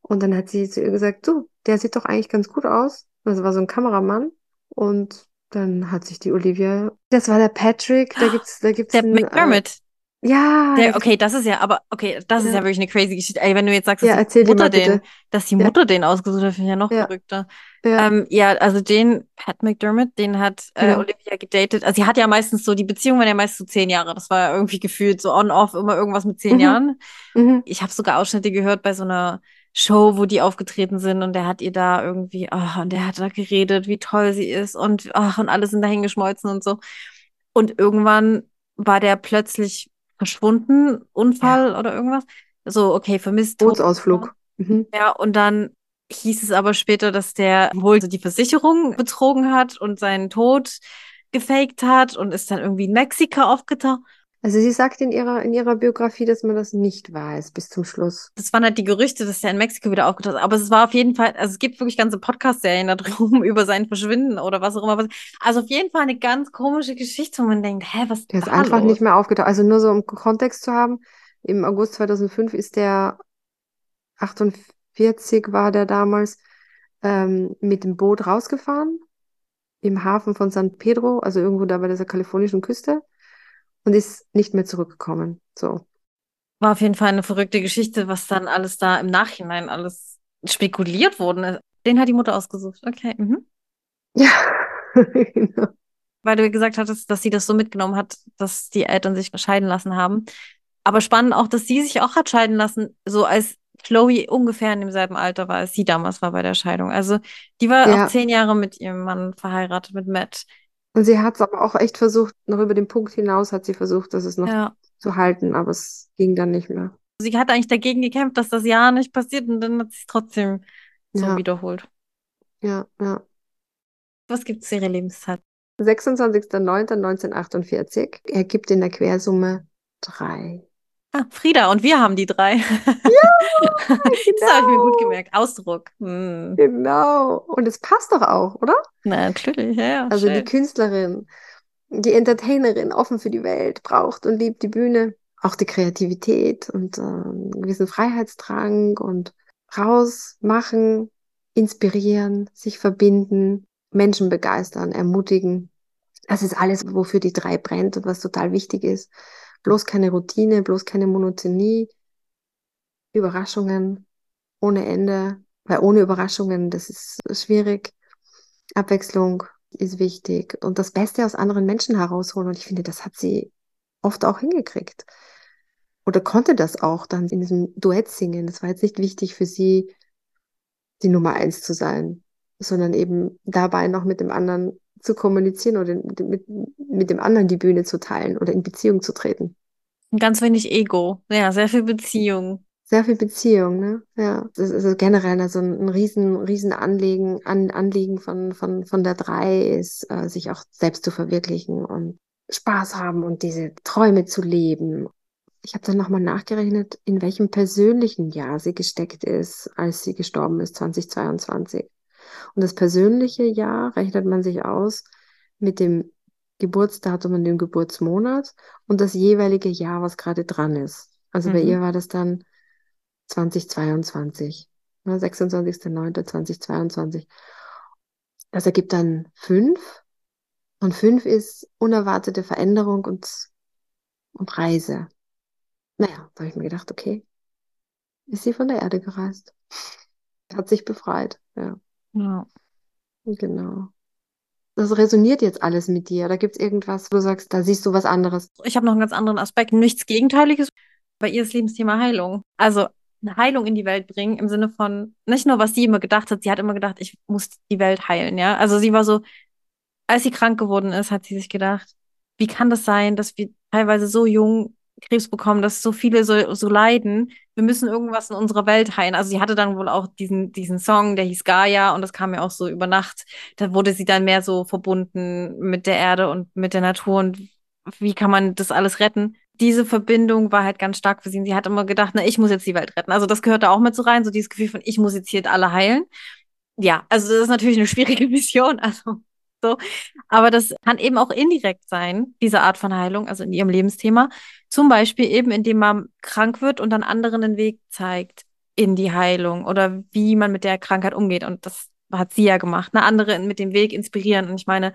Speaker 1: und dann hat sie zu ihr gesagt, du, der sieht doch eigentlich ganz gut aus. Das war so ein Kameramann und dann hat sich die Olivia, das war der Patrick, da gibt's, da gibt's
Speaker 2: der einen, McDermott. Äh,
Speaker 1: ja.
Speaker 2: Der, okay, das ist ja, aber okay, das
Speaker 1: Ja.
Speaker 2: ist ja wirklich eine crazy Geschichte. Ey, wenn du jetzt sagst, dass
Speaker 1: Ja,
Speaker 2: die Mutter den, dass die
Speaker 1: Ja.
Speaker 2: Mutter den ausgesucht hat, finde ich ja noch
Speaker 1: Ja.
Speaker 2: verrückter.
Speaker 1: Ja,
Speaker 2: Ähm, ja, also den Pat McDermott, den hat äh,
Speaker 1: Genau.
Speaker 2: Olivia gedatet. Also sie hat ja meistens so, die Beziehung war ja meist so zehn Jahre. Das war ja irgendwie gefühlt so on-off, immer irgendwas mit zehn
Speaker 1: Mhm.
Speaker 2: Jahren.
Speaker 1: mhm.
Speaker 2: Ich habe sogar Ausschnitte gehört bei so einer Show, wo die aufgetreten sind und der hat ihr da irgendwie, ach, und der hat da geredet, wie toll sie ist und ach, und alle sind dahin geschmolzen und so. Und irgendwann war der plötzlich verschwunden, Unfall oder irgendwas. So, okay, vermisst.
Speaker 1: Bootsausflug. Mhm.
Speaker 2: Ja, und dann hieß es aber später, dass der wohl die Versicherung betrogen hat und seinen Tod gefaked hat und ist dann irgendwie in Mexiko aufgetaucht.
Speaker 1: Also sie sagt in ihrer, in ihrer Biografie, dass man das nicht weiß bis zum Schluss.
Speaker 2: Das waren halt die Gerüchte, dass er in Mexiko wieder aufgetaucht ist. Aber es war auf jeden Fall, also es gibt wirklich ganze Podcast-Serien da drum *laughs* über sein Verschwinden oder was auch immer. Also auf jeden Fall eine ganz komische Geschichte, wo man denkt, hä, was
Speaker 1: Der ist einfach
Speaker 2: los?
Speaker 1: nicht mehr aufgetaucht. Also nur so um Kontext zu haben, im August 2005 ist der 48 war der damals ähm, mit dem Boot rausgefahren im Hafen von San Pedro, also irgendwo da bei dieser kalifornischen Küste und ist nicht mehr zurückgekommen. So.
Speaker 2: War auf jeden Fall eine verrückte Geschichte, was dann alles da im Nachhinein alles spekuliert worden ist. Den hat die Mutter ausgesucht. Okay. Mhm.
Speaker 1: Ja, *laughs* genau.
Speaker 2: Weil du gesagt hattest, dass sie das so mitgenommen hat, dass die Eltern sich scheiden lassen haben. Aber spannend auch, dass sie sich auch hat scheiden lassen, so als Chloe ungefähr in demselben Alter war, als sie damals war bei der Scheidung. Also die war
Speaker 1: Ja.
Speaker 2: auch zehn Jahre mit ihrem Mann verheiratet, mit Matt.
Speaker 1: Und sie hat es aber auch echt versucht, noch über den Punkt hinaus hat sie versucht, dass es noch
Speaker 2: Ja.
Speaker 1: zu halten, aber es ging dann nicht mehr.
Speaker 2: Sie hat eigentlich dagegen gekämpft, dass das ja nicht passiert und dann hat sie es trotzdem so
Speaker 1: Ja.
Speaker 2: wiederholt.
Speaker 1: Ja, ja.
Speaker 2: Was gibt es ihre Lebenszeit?
Speaker 1: 26.09.1948 ergibt in der Quersumme drei.
Speaker 2: Ah, Frieda und wir haben die drei.
Speaker 1: Ja, *laughs*
Speaker 2: Das habe ich mir gut
Speaker 1: genau.
Speaker 2: gemerkt. Ausdruck. Hm.
Speaker 1: Genau. Und es passt doch auch, oder?
Speaker 2: Na, natürlich, ja, ja.
Speaker 1: Also die
Speaker 2: schön.
Speaker 1: Künstlerin, die Entertainerin, offen für die Welt, braucht und liebt die Bühne, auch die Kreativität und äh, einen gewissen Freiheitsdrang und raus, machen, inspirieren, sich verbinden, Menschen begeistern, ermutigen. Das ist alles, wofür die drei brennt und was total wichtig ist. Bloß keine Routine, bloß keine Monotonie, Überraschungen ohne Ende, weil ohne Überraschungen, das ist schwierig. Abwechslung ist wichtig und das Beste aus anderen Menschen herausholen. Und ich finde, das hat sie oft auch hingekriegt. Oder konnte das auch dann in diesem Duett singen. Das war jetzt nicht wichtig für sie, die Nummer eins zu sein, sondern eben dabei noch mit dem anderen zu kommunizieren oder mit, mit dem anderen die Bühne zu teilen oder in Beziehung zu treten.
Speaker 2: Und Ganz wenig Ego. Ja, sehr viel Beziehung.
Speaker 1: Sehr viel Beziehung, ne? Ja, das ist also generell also ein, ein riesen, riesen Anliegen, an, Anliegen von, von, von der drei ist, äh, sich auch selbst zu verwirklichen und Spaß haben und diese Träume zu leben. Ich habe dann nochmal nachgerechnet, in welchem persönlichen Jahr sie gesteckt ist, als sie gestorben ist, 2022. Und das persönliche Jahr rechnet man sich aus mit dem Geburtsdatum und dem Geburtsmonat und das jeweilige Jahr, was gerade dran ist. Also bei
Speaker 2: Mhm.
Speaker 1: ihr war das dann 2022, ne, 26.09.2022. Das ergibt dann fünf. Und fünf ist unerwartete Veränderung und, und Reise. Naja, da habe ich mir gedacht, okay, ist sie von der Erde gereist. *laughs* Hat sich befreit, ja,
Speaker 2: Ja.
Speaker 1: genau. Das resoniert jetzt alles mit dir. Da gibt es irgendwas, wo du sagst, da siehst du was anderes.
Speaker 2: Ich habe noch einen ganz anderen Aspekt. Nichts Gegenteiliges. Bei ihr ist Lebensthema Heilung. Also eine Heilung in die Welt bringen im Sinne von nicht nur, was sie immer gedacht hat. Sie hat immer gedacht, ich muss die Welt heilen, ja. Also sie war so, als sie krank geworden ist, hat sie sich gedacht, wie kann das sein, dass wir teilweise so jung Krebs bekommen, dass so viele so, so leiden. Wir müssen irgendwas in unserer Welt heilen. Also sie hatte dann wohl auch diesen, diesen Song, der hieß Gaia und das kam ja auch so über Nacht. Da wurde sie dann mehr so verbunden mit der Erde und mit der Natur und wie kann man das alles retten? Diese Verbindung war halt ganz stark für sie. Und sie hat immer gedacht, na, ich muss jetzt die Welt retten. Also das gehört da auch mit so rein, so dieses Gefühl von, ich muss jetzt hier alle heilen. Ja, also das ist natürlich eine *laughs* schwierige Mission. Also so. Aber das kann eben auch indirekt sein, diese Art von Heilung, also in ihrem Lebensthema. Zum Beispiel eben, indem man krank wird und dann anderen den Weg zeigt in die Heilung oder wie man mit der Krankheit umgeht. Und das hat sie ja gemacht. Eine andere mit dem Weg inspirieren. Und ich meine,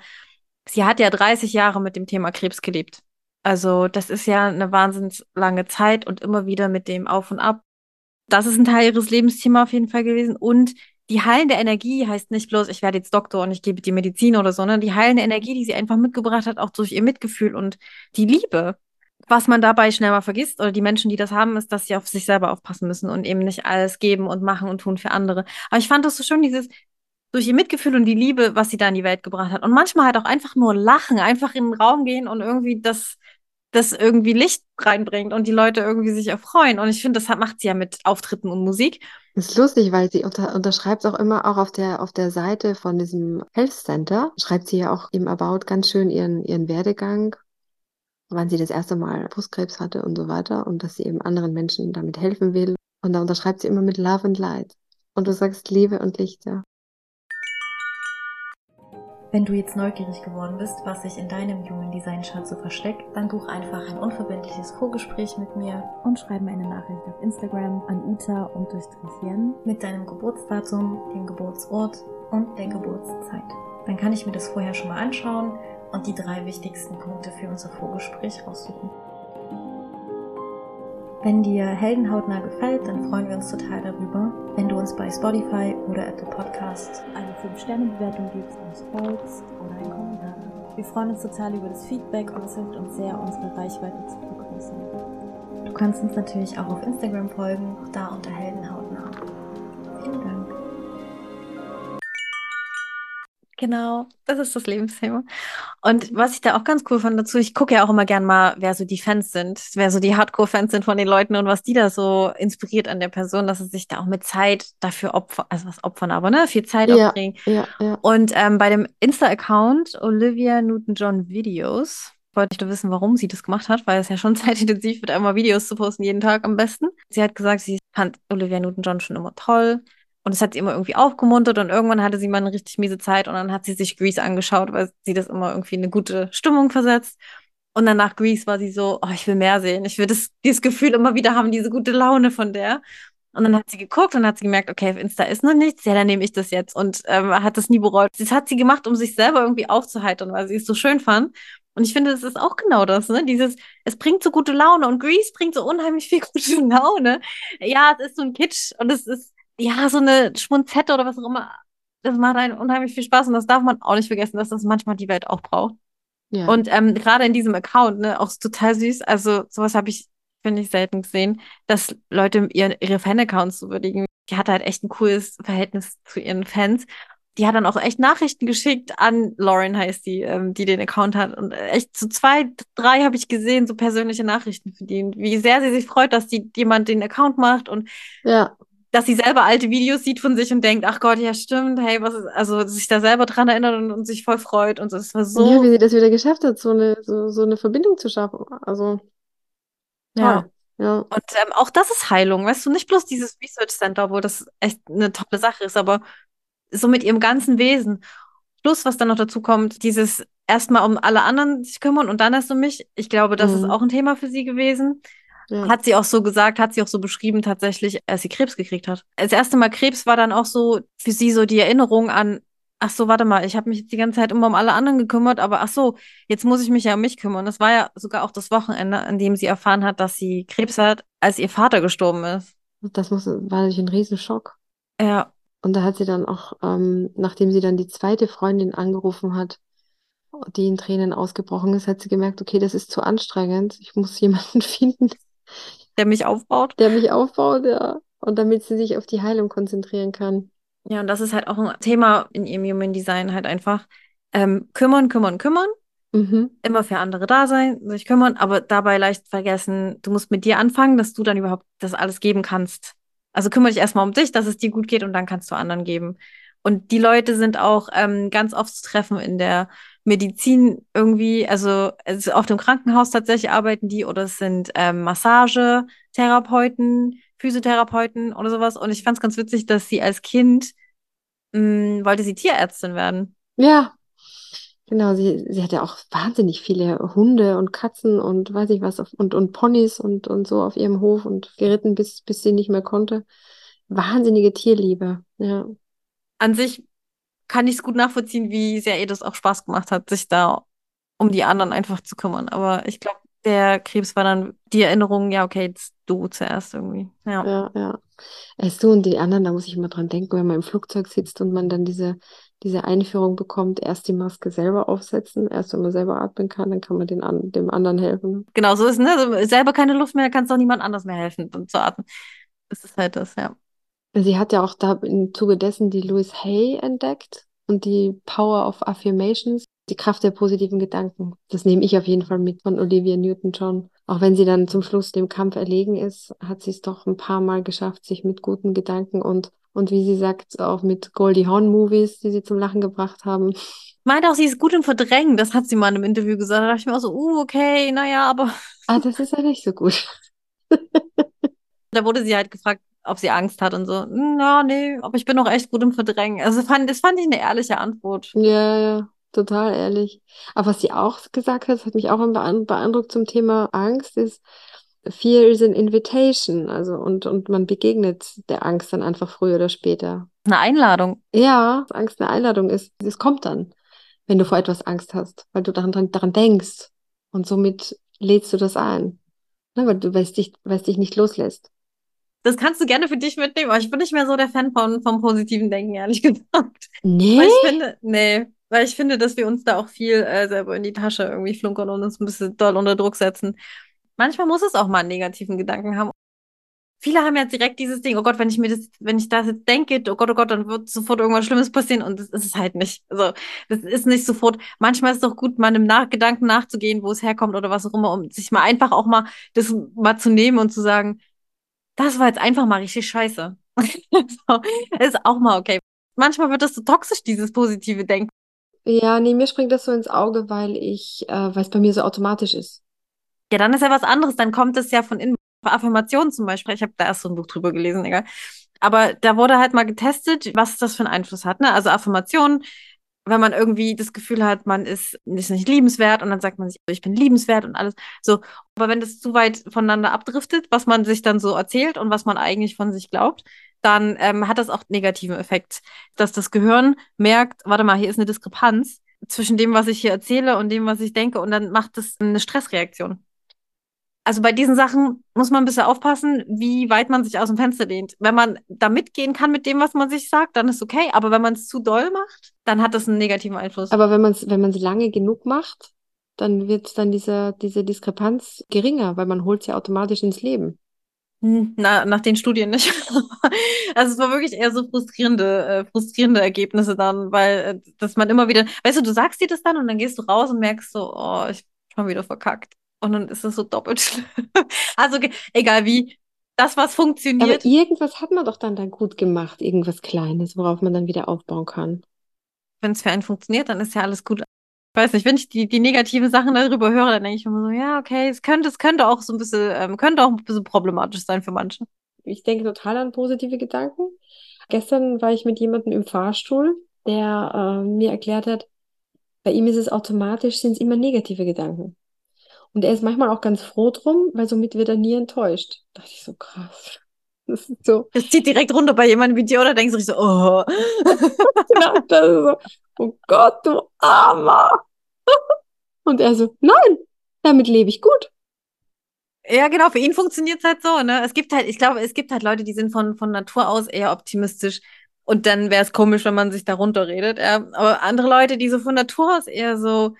Speaker 2: sie hat ja 30 Jahre mit dem Thema Krebs gelebt. Also das ist ja eine wahnsinnig lange Zeit und immer wieder mit dem Auf und Ab. Das ist ein Teil ihres Lebensthema auf jeden Fall gewesen. Und die heilende Energie heißt nicht bloß, ich werde jetzt Doktor und ich gebe die Medizin oder so, sondern die heilende Energie, die sie einfach mitgebracht hat, auch durch ihr Mitgefühl und die Liebe. Was man dabei schnell mal vergisst oder die Menschen, die das haben, ist, dass sie auf sich selber aufpassen müssen und eben nicht alles geben und machen und tun für andere. Aber ich fand das so schön, dieses durch ihr Mitgefühl und die Liebe, was sie da in die Welt gebracht hat. Und manchmal halt auch einfach nur lachen, einfach in den Raum gehen und irgendwie das, das irgendwie Licht reinbringt und die Leute irgendwie sich erfreuen. Und ich finde, das macht sie ja mit Auftritten und Musik.
Speaker 1: Das ist lustig, weil sie unter, unterschreibt auch immer auch auf der, auf der Seite von diesem Health Center, schreibt sie ja auch im About ganz schön ihren, ihren Werdegang, wann sie das erste Mal Brustkrebs hatte und so weiter und dass sie eben anderen Menschen damit helfen will. Und da unterschreibt sie immer mit Love and Light. Und du sagst Liebe und Licht, ja.
Speaker 3: Wenn du jetzt neugierig geworden bist, was sich in deinem Human Design Chart so versteckt, dann buch einfach ein unverbindliches Vorgespräch mit mir
Speaker 4: und schreib mir eine Nachricht auf Instagram an uta
Speaker 3: mit deinem Geburtsdatum, dem Geburtsort und der Geburtszeit. Dann kann ich mir das vorher schon mal anschauen und die drei wichtigsten Punkte für unser Vorgespräch raussuchen. Wenn dir Heldenhautnah gefällt, dann freuen wir uns total darüber, wenn du uns bei Spotify oder Apple Podcast
Speaker 4: eine 5-Sterne-Bewertung gibst, uns folgst oder einen Kommentar. Wir freuen uns total über das Feedback und es hilft uns sehr, unsere Reichweite zu vergrößern.
Speaker 3: Du kannst uns natürlich auch auf Instagram folgen, auch da unter Heldenhautnah.
Speaker 2: Genau, das ist das Lebensthema. Und was ich da auch ganz cool fand dazu, ich gucke ja auch immer gern mal, wer so die Fans sind, wer so die Hardcore-Fans sind von den Leuten und was die da so inspiriert an der Person, dass sie sich da auch mit Zeit dafür opfern, also was opfern, aber ne, viel Zeit
Speaker 1: Ja,
Speaker 2: aufbringen.
Speaker 1: ja, ja.
Speaker 2: Und ähm, bei dem Insta-Account Olivia Newton-John Videos wollte ich nur wissen, warum sie das gemacht hat, weil es ja schon *laughs* zeitintensiv wird, einmal Videos zu posten, jeden Tag am besten. Sie hat gesagt, sie fand Olivia Newton-John schon immer toll. Und es hat sie immer irgendwie aufgemuntert und irgendwann hatte sie mal eine richtig miese Zeit und dann hat sie sich Grease angeschaut, weil sie das immer irgendwie in eine gute Stimmung versetzt. Und dann nach Grease war sie so, oh, ich will mehr sehen. Ich will das, dieses Gefühl immer wieder haben, diese gute Laune von der. Und dann hat sie geguckt und hat sie gemerkt, okay, auf Insta ist noch nichts, ja, dann nehme ich das jetzt. Und ähm, hat das nie bereut. Das hat sie gemacht, um sich selber irgendwie aufzuheitern, weil sie es so schön fand. Und ich finde, das ist auch genau das, ne? Dieses, es bringt so gute Laune und Grease bringt so unheimlich *laughs* viel gute Laune. Ja, es ist so ein Kitsch und es ist, ja, so eine Schmunzette oder was auch immer. Das macht einen unheimlich viel Spaß und das darf man auch nicht vergessen, dass das manchmal die Welt auch braucht.
Speaker 1: Ja.
Speaker 2: Und ähm, gerade in diesem Account, ne, auch total süß. Also sowas habe ich, finde ich, selten gesehen, dass Leute ihre, ihre Fan-Accounts so würdigen. Die hat halt echt ein cooles Verhältnis zu ihren Fans. Die hat dann auch echt Nachrichten geschickt an Lauren, heißt die, ähm, die den Account hat. Und echt so zwei, drei habe ich gesehen, so persönliche Nachrichten verdient. Wie sehr sie sich freut, dass die jemand den Account macht und
Speaker 1: ja.
Speaker 2: Dass sie selber alte Videos sieht von sich und denkt, ach Gott, ja stimmt, hey, was ist, also sich da selber dran erinnert und, und sich voll freut und so. Das war so.
Speaker 1: Ja, wie sie das wieder geschafft hat, so eine, so, so eine Verbindung zu schaffen. Also,
Speaker 2: Ja.
Speaker 1: toll. Ja.
Speaker 2: Und ähm, auch das ist Heilung, weißt du, nicht bloß dieses Research Center, wo das echt eine tolle Sache ist, aber so mit ihrem ganzen Wesen. Plus, was dann noch dazu kommt, dieses erstmal um alle anderen sich kümmern und dann erst um mich. Ich glaube, das ist
Speaker 1: Mhm.
Speaker 2: auch ein Thema für sie gewesen.
Speaker 1: Ja.
Speaker 2: Hat sie auch so gesagt, hat sie auch so beschrieben, tatsächlich, als sie Krebs gekriegt hat. Das erste Mal Krebs war dann auch so für sie so die Erinnerung an, ach so, warte mal, ich habe mich jetzt die ganze Zeit immer um alle anderen gekümmert, aber ach so, jetzt muss ich mich ja um mich kümmern. Das war ja sogar auch das Wochenende, an dem sie erfahren hat, dass sie Krebs hat, als ihr Vater gestorben ist.
Speaker 1: Das muss, war natürlich ein Riesenschock.
Speaker 2: Ja,
Speaker 1: Und da hat sie dann auch, ähm, nachdem sie dann die zweite Freundin angerufen hat, die in Tränen ausgebrochen ist, hat sie gemerkt, okay, das ist zu anstrengend. Ich muss jemanden *laughs* finden,
Speaker 2: der mich aufbaut.
Speaker 1: der mich aufbaut, ja. Und damit sie sich auf die Heilung konzentrieren kann.
Speaker 2: Ja, und das ist halt auch ein Thema in ihrem Human Design halt einfach. Ähm, kümmern, kümmern, kümmern.
Speaker 1: Mhm.
Speaker 2: Immer für andere da sein, sich kümmern, aber dabei leicht vergessen, du musst mit dir anfangen, dass du dann überhaupt das alles geben kannst. Also kümmere dich erstmal um dich, dass es dir gut geht und dann kannst du anderen geben. Und die Leute sind auch ähm, ganz oft zu treffen in der Medizin irgendwie, also, also auf dem Krankenhaus tatsächlich arbeiten die oder es sind ähm, Massagetherapeuten, Physiotherapeuten oder sowas. Und ich fand es ganz witzig, dass sie als Kind mh, wollte sie Tierärztin werden.
Speaker 1: Ja, genau. Sie, sie hat ja auch wahnsinnig viele Hunde und Katzen und weiß ich was auf, und, und Ponys und, und so auf ihrem Hof und geritten, bis, bis sie nicht mehr konnte. Wahnsinnige Tierliebe. Ja.
Speaker 2: An sich kann ich es gut nachvollziehen, wie sehr ihr das auch Spaß gemacht hat, sich da um die anderen einfach zu kümmern. Aber ich glaube, der Krebs war dann die Erinnerung, ja, okay, jetzt du zuerst irgendwie. Ja.
Speaker 1: Ja, ja. Erst du und die anderen, da muss ich immer dran denken, wenn man im Flugzeug sitzt und man dann diese, diese Einführung bekommt, erst die Maske selber aufsetzen, erst wenn man selber atmen kann, dann kann man den an, dem anderen helfen.
Speaker 2: Genau, so ist, ne? Also selber keine Luft mehr, kannst auch niemand anders mehr helfen, um zu atmen. Das ist halt das, ja.
Speaker 1: Sie hat ja auch da im Zuge dessen die Louise Hay entdeckt und die Power of Affirmations, die Kraft der positiven Gedanken. Das nehme ich auf jeden Fall mit von Olivia Newton-John. Auch wenn sie dann zum Schluss dem Kampf erlegen ist, hat sie es doch ein paar Mal geschafft, sich mit guten Gedanken und, und wie sie sagt, auch mit Goldie Hawn-Movies, die sie zum Lachen gebracht haben.
Speaker 2: Meint auch, sie ist gut im Verdrängen, das hat sie mal in einem Interview gesagt. Da dachte ich mir auch so, uh, okay, naja, aber
Speaker 1: Ah, das ist ja nicht so gut. *laughs*
Speaker 2: da wurde sie halt gefragt, ob sie Angst hat und so. "Hm, Ja, nee, aber ich bin auch echt gut im Verdrängen. Also fand, das fand ich eine ehrliche Antwort.
Speaker 1: Ja, ja, total ehrlich. Aber was sie auch gesagt hat, das hat mich auch beein- beeindruckt zum Thema Angst, ist, Fear is an invitation. Also, und, und man begegnet der Angst dann einfach früher oder später.
Speaker 2: Eine Einladung.
Speaker 1: Ja, Angst eine Einladung ist. Es kommt dann, wenn du vor etwas Angst hast, weil du daran, daran, daran denkst. Und somit lädst du das ein. Ne, weil du, weil es dich, weil es dich nicht loslässt.
Speaker 2: Das kannst du gerne für dich mitnehmen, aber ich bin nicht mehr so der Fan von, vom positiven Denken, ehrlich *laughs* gesagt.
Speaker 1: Nee?
Speaker 2: Weil ich finde, nee, weil ich finde, dass wir uns da auch viel äh, selber in die Tasche irgendwie flunkern und uns ein bisschen doll unter Druck setzen. Manchmal muss es auch mal einen negativen Gedanken haben. viele haben ja direkt dieses Ding, oh Gott, wenn ich mir das, wenn ich das jetzt denke, oh Gott, oh Gott, dann wird sofort irgendwas Schlimmes passieren und das ist es halt nicht. Also, das ist nicht sofort. Manchmal ist es doch gut, mal einem Nach Gedanken nachzugehen, wo es herkommt oder was auch immer, um sich mal einfach auch mal das mal zu nehmen und zu sagen, das war jetzt einfach mal richtig scheiße. *laughs* so, ist auch mal okay. Manchmal wird das so toxisch, dieses positive Denken.
Speaker 1: Ja, nee, mir springt das so ins Auge, weil ich, äh, weil es bei mir so automatisch ist.
Speaker 2: Ja, dann ist ja was anderes. Dann kommt es ja von innen. Affirmationen zum Beispiel. Ich habe da erst so ein Buch drüber gelesen, egal. Aber da wurde halt mal getestet, was das für einen Einfluss hat. Ne? Also Affirmationen, wenn man irgendwie das Gefühl hat, man ist, ist nicht liebenswert und dann sagt man sich, ich bin liebenswert und alles. So, aber wenn das zu weit voneinander abdriftet, was man sich dann so erzählt und was man eigentlich von sich glaubt, dann ähm, hat das auch negativen Effekt, dass das Gehirn merkt, warte mal, hier ist eine Diskrepanz zwischen dem, was ich hier erzähle und dem, was ich denke und dann macht das eine Stressreaktion also bei diesen Sachen muss man ein bisschen aufpassen, wie weit man sich aus dem Fenster lehnt. Wenn man da mitgehen kann mit dem, was man sich sagt, dann ist okay. Aber wenn man es zu doll macht, dann hat das einen negativen Einfluss.
Speaker 1: Aber wenn man es wenn lange genug macht, dann wird dann diese, diese Diskrepanz geringer, weil man holt es ja automatisch ins Leben.
Speaker 2: Hm, na, nach den Studien nicht. *laughs* also es war wirklich eher so frustrierende, äh, frustrierende Ergebnisse dann, weil äh, dass man immer wieder, weißt du, du sagst dir das dann und dann gehst du raus und merkst so, oh, ich schon wieder verkackt. Und dann ist es so doppelt *laughs* schlimm. also egal wie, das, was funktioniert.
Speaker 1: Aber irgendwas hat man doch dann da gut gemacht, irgendwas Kleines, worauf man dann wieder aufbauen kann.
Speaker 2: Wenn es für einen funktioniert, dann ist ja alles gut. Ich weiß nicht, wenn ich die, die negativen Sachen darüber höre, dann denke ich immer so, ja, okay, es könnte, es könnte auch so ein bisschen, ähm, könnte auch ein bisschen problematisch sein für manche.
Speaker 1: Ich denke total an positive Gedanken. Gestern war ich mit jemandem im Fahrstuhl, der äh, mir erklärt hat, bei ihm ist es automatisch, sind es immer negative Gedanken. Und er ist manchmal auch ganz froh drum, weil somit wird er nie enttäuscht. Da dachte ich so, krass.
Speaker 2: Das ist so. Das zieht direkt runter bei jemandem wie dir, oder denkst du so, oh. *laughs*
Speaker 1: genau, das ist so, oh Gott, du Armer. *laughs* Und er so, nein, damit lebe ich gut.
Speaker 2: Ja, genau, für ihn funktioniert es halt so, ne? Es gibt halt, ich glaube, es gibt halt Leute, die sind von, von Natur aus eher optimistisch. Und dann wäre es komisch, wenn man sich da runterredet. Ja. Aber andere Leute, die so von Natur aus eher so,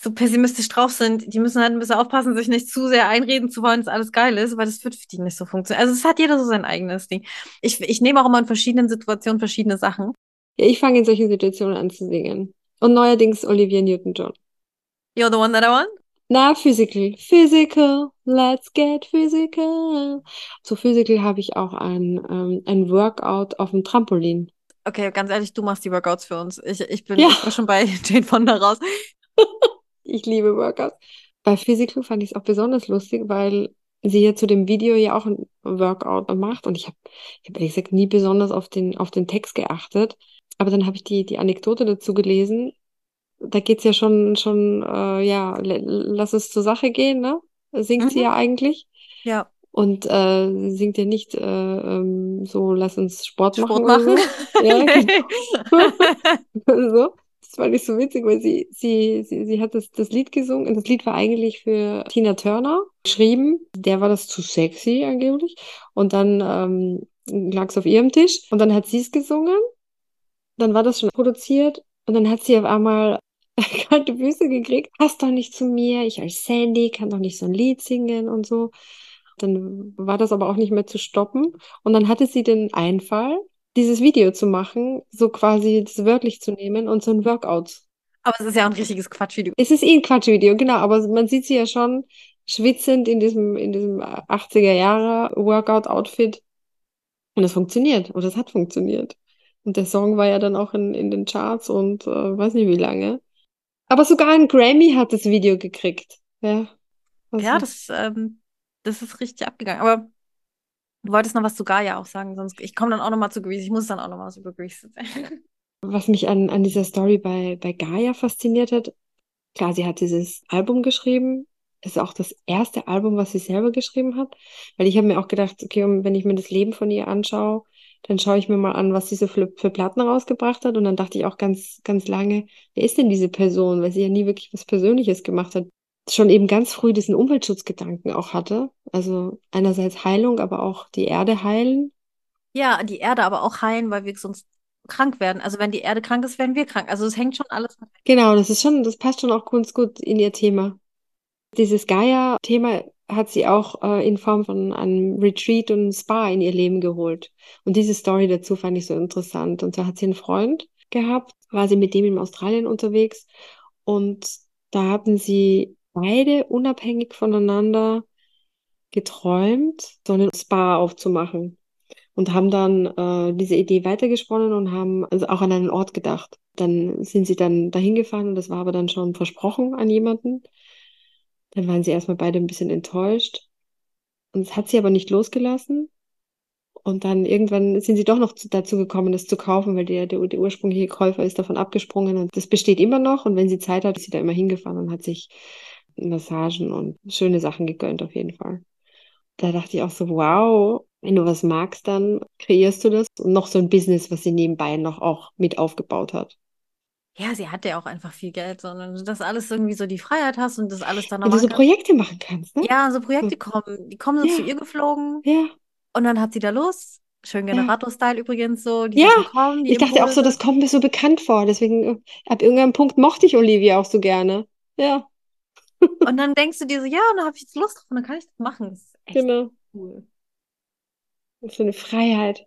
Speaker 2: so pessimistisch drauf sind, die müssen halt ein bisschen aufpassen, sich nicht zu sehr einreden zu wollen, dass alles geil ist, weil das wird für die nicht so funktionieren. Also es hat jeder so sein eigenes Ding. Ich, ich nehme auch immer in verschiedenen Situationen verschiedene Sachen.
Speaker 1: Ja, ich fange in solchen Situationen an zu singen. Und neuerdings Olivia Newton-John.
Speaker 2: You're the one that I want?
Speaker 1: Na, Physical. Physical. Let's get physical. Zu Physical habe ich auch ein, ähm, ein Workout auf dem Trampolin.
Speaker 2: Okay, ganz ehrlich, du machst die Workouts für uns. Ich, ich, bin, ja. ich bin schon bei *laughs* Jane Fonda raus. *laughs*
Speaker 1: Ich liebe Workouts. Bei Physical fand ich es auch besonders lustig, weil sie ja zu dem Video ja auch ein Workout macht und ich habe ich hab ehrlich gesagt nie besonders auf den, auf den Text geachtet. Aber dann habe ich die, die Anekdote dazu gelesen. Da geht es ja schon, schon äh, ja, lass es zur Sache gehen, ne? Singt mhm. sie ja eigentlich.
Speaker 2: Ja.
Speaker 1: Und äh, singt ja nicht äh, ähm, so, lass uns Sport,
Speaker 2: Sport
Speaker 1: machen.
Speaker 2: machen. *laughs* *laughs*
Speaker 1: So. Ja, genau. so das war nicht so witzig, weil sie, sie, sie, sie hat das, das Lied gesungen und das Lied war eigentlich für Tina Turner geschrieben. Der war das zu sexy angeblich. Und dann ähm, lag es auf ihrem Tisch und dann hat sie es gesungen. Dann war das schon produziert und dann hat sie auf einmal *laughs* kalte Füße gekriegt. Passt doch nicht zu mir. Ich als Sandy kann doch nicht so ein Lied singen und so. Dann war das aber auch nicht mehr zu stoppen. Und dann hatte sie den Einfall, dieses Video zu machen, so quasi das wörtlich zu nehmen und so ein Workout.
Speaker 2: Aber es ist ja auch ein richtiges Quatschvideo.
Speaker 1: Es ist eh ein Quatschvideo, genau, aber man sieht sie ja schon schwitzend in diesem, in diesem 80er Jahre Workout-Outfit. Und es funktioniert. Und es hat funktioniert. Und der Song war ja dann auch in, in den Charts und äh, weiß nicht wie lange. Aber sogar ein Grammy hat das Video gekriegt. Ja,
Speaker 2: ja das, ähm, das ist richtig abgegangen. Aber Du wolltest noch was zu Gaia auch sagen, sonst ich komme dann auch noch mal zu Grease. Ich muss dann auch noch was über Grease sagen. *laughs*
Speaker 1: Was mich an, an dieser Story bei, bei Gaia fasziniert hat, klar, sie hat dieses Album geschrieben. Ist auch das erste Album, was sie selber geschrieben hat. Weil ich habe mir auch gedacht, okay, wenn ich mir das Leben von ihr anschaue, dann schaue ich mir mal an, was sie so für, für Platten rausgebracht hat. Und dann dachte ich auch ganz, ganz lange, wer ist denn diese Person? Weil sie ja nie wirklich was Persönliches gemacht hat schon eben ganz früh diesen Umweltschutzgedanken auch hatte. Also einerseits Heilung, aber auch die Erde heilen.
Speaker 2: Ja, die Erde aber auch heilen, weil wir sonst krank werden. Also wenn die Erde krank ist, werden wir krank. Also es hängt schon alles.
Speaker 1: Genau, das ist schon, das passt schon auch ganz gut in ihr Thema. Dieses Gaia-Thema hat sie auch äh, in Form von einem Retreat und einem Spa in ihr Leben geholt. Und diese Story dazu fand ich so interessant. Und so hat sie einen Freund gehabt, war sie mit dem in Australien unterwegs und da hatten sie beide unabhängig voneinander geträumt, so einen Spa aufzumachen und haben dann äh, diese Idee weitergesponnen und haben also auch an einen Ort gedacht. Dann sind sie dann dahin gefahren und das war aber dann schon versprochen an jemanden. Dann waren sie erstmal beide ein bisschen enttäuscht. Und es hat sie aber nicht losgelassen. Und dann irgendwann sind sie doch noch zu, dazu gekommen, das zu kaufen, weil der, der, der ursprüngliche Käufer ist davon abgesprungen und das besteht immer noch. Und wenn sie Zeit hat, ist sie da immer hingefahren und hat sich Massagen und schöne Sachen gegönnt, auf jeden Fall. Da dachte ich auch so, wow, wenn du was magst, dann kreierst du das. Und noch so ein Business, was sie nebenbei noch auch mit aufgebaut hat.
Speaker 2: Ja, sie hatte ja auch einfach viel Geld, sondern dass alles irgendwie so die Freiheit hast und das alles dann noch
Speaker 1: Wenn du so. Projekte machen kannst, ne?
Speaker 2: Ja, so Projekte kommen. Die kommen so
Speaker 1: Ja.
Speaker 2: zu ihr geflogen
Speaker 1: Ja.
Speaker 2: und dann hat sie da Lust. Schön
Speaker 1: Ja.
Speaker 2: Generator-Style übrigens so. Die
Speaker 1: Ja,
Speaker 2: kommen, die
Speaker 1: Ich dachte auch so, das kommt mir so bekannt vor. Deswegen, äh, ab irgendeinem Punkt mochte ich Olivia auch so gerne. Ja,
Speaker 2: Und dann denkst du dir so, ja, und dann habe ich jetzt Lust drauf und dann kann ich das machen. Das ist echt
Speaker 1: genau.
Speaker 2: cool.
Speaker 1: So eine Freiheit.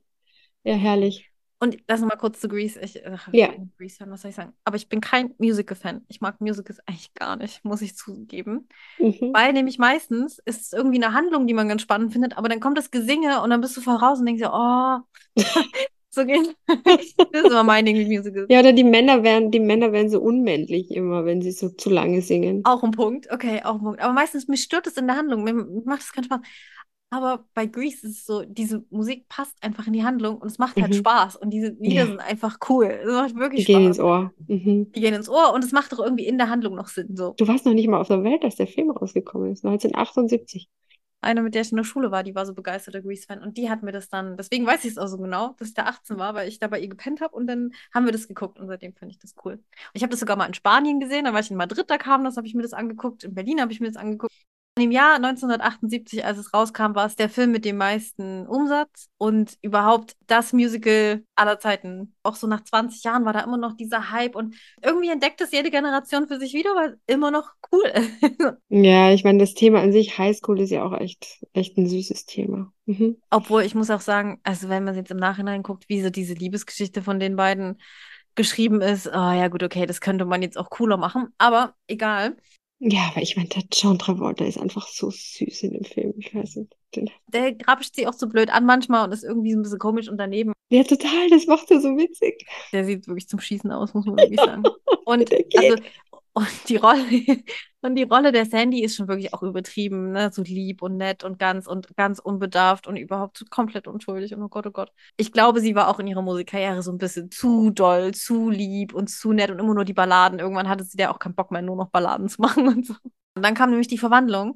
Speaker 1: Ja, herrlich.
Speaker 2: Und lass mal kurz zu Grease. Ich, ach,
Speaker 1: Ja.
Speaker 2: ich will nicht Grease hören, was soll ich sagen? Aber ich bin kein Musical-Fan. Ich mag Musicals eigentlich gar nicht, muss ich zugeben.
Speaker 1: Mhm.
Speaker 2: Weil nämlich meistens ist es irgendwie eine Handlung, die man ganz spannend findet, aber dann kommt das Gesinge und dann bist du voll raus und denkst dir, oh, *laughs* so geht. *laughs* das ist immer mein Ding mit Musicals.
Speaker 1: Ja, oder die Männer werden, die Männer werden so unmännlich immer, wenn sie so zu lange singen.
Speaker 2: Auch ein Punkt, okay, auch ein Punkt. Aber meistens, mich stört es in der Handlung, mir macht es keinen Spaß. Aber bei Grease ist es so, diese Musik passt einfach in die Handlung und es macht halt
Speaker 1: Mhm.
Speaker 2: Spaß. Und diese Lieder
Speaker 1: Ja.
Speaker 2: sind einfach cool. Es macht
Speaker 1: Die
Speaker 2: wirklich
Speaker 1: gehen
Speaker 2: Spaß.
Speaker 1: ins Ohr. Mhm.
Speaker 2: Die gehen ins Ohr und es macht doch irgendwie in der Handlung noch Sinn. So.
Speaker 1: Du warst noch nicht mal auf der Welt, als der Film rausgekommen ist. 1978.
Speaker 2: Eine, mit der ich in der Schule war, die war so begeisterter Grease-Fan und die hat mir das dann, deswegen weiß ich es auch so genau, dass ich da 18 war, weil ich da bei ihr gepennt habe und dann haben wir das geguckt und seitdem finde ich das cool. Und ich habe das sogar mal in Spanien gesehen, da war ich in Madrid, da kam das, habe ich mir das angeguckt, in Berlin habe ich mir das angeguckt. In dem Jahr 1978, als es rauskam, war es der Film mit dem meisten Umsatz und überhaupt das Musical aller Zeiten. Auch so nach 20 Jahren war da immer noch dieser Hype und irgendwie entdeckt es jede Generation für sich wieder, weil es immer noch cool ist. *laughs*
Speaker 1: Ja, ich meine, das Thema an sich, Highschool, ist ja auch echt, echt ein süßes Thema. Mhm.
Speaker 2: Obwohl, ich muss auch sagen, also wenn man jetzt im Nachhinein guckt, wie so diese Liebesgeschichte von den beiden geschrieben ist, oh ja gut, okay, das könnte man jetzt auch cooler machen, aber egal.
Speaker 1: Ja, aber ich meine, der John Travolta ist einfach so süß in dem Film. Ich weiß nicht. Den,
Speaker 2: Der grapscht sie auch so blöd an manchmal und ist irgendwie so ein bisschen komisch und daneben.
Speaker 1: ja, total, das macht er so witzig.
Speaker 2: Der sieht wirklich zum Schießen aus, muss man wirklich sagen. *laughs* Und also und die Rolle *laughs* und die Rolle der Sandy ist schon wirklich auch übertrieben, ne? So lieb und nett und ganz und ganz unbedarft und überhaupt so komplett unschuldig und oh Gott, oh Gott. Ich glaube, sie war auch in ihrer Musikkarriere so ein bisschen zu doll, zu lieb und zu nett und immer nur die Balladen. Irgendwann hatte sie ja auch keinen Bock mehr, nur noch Balladen zu *laughs* machen und so. Und dann kam nämlich die Verwandlung,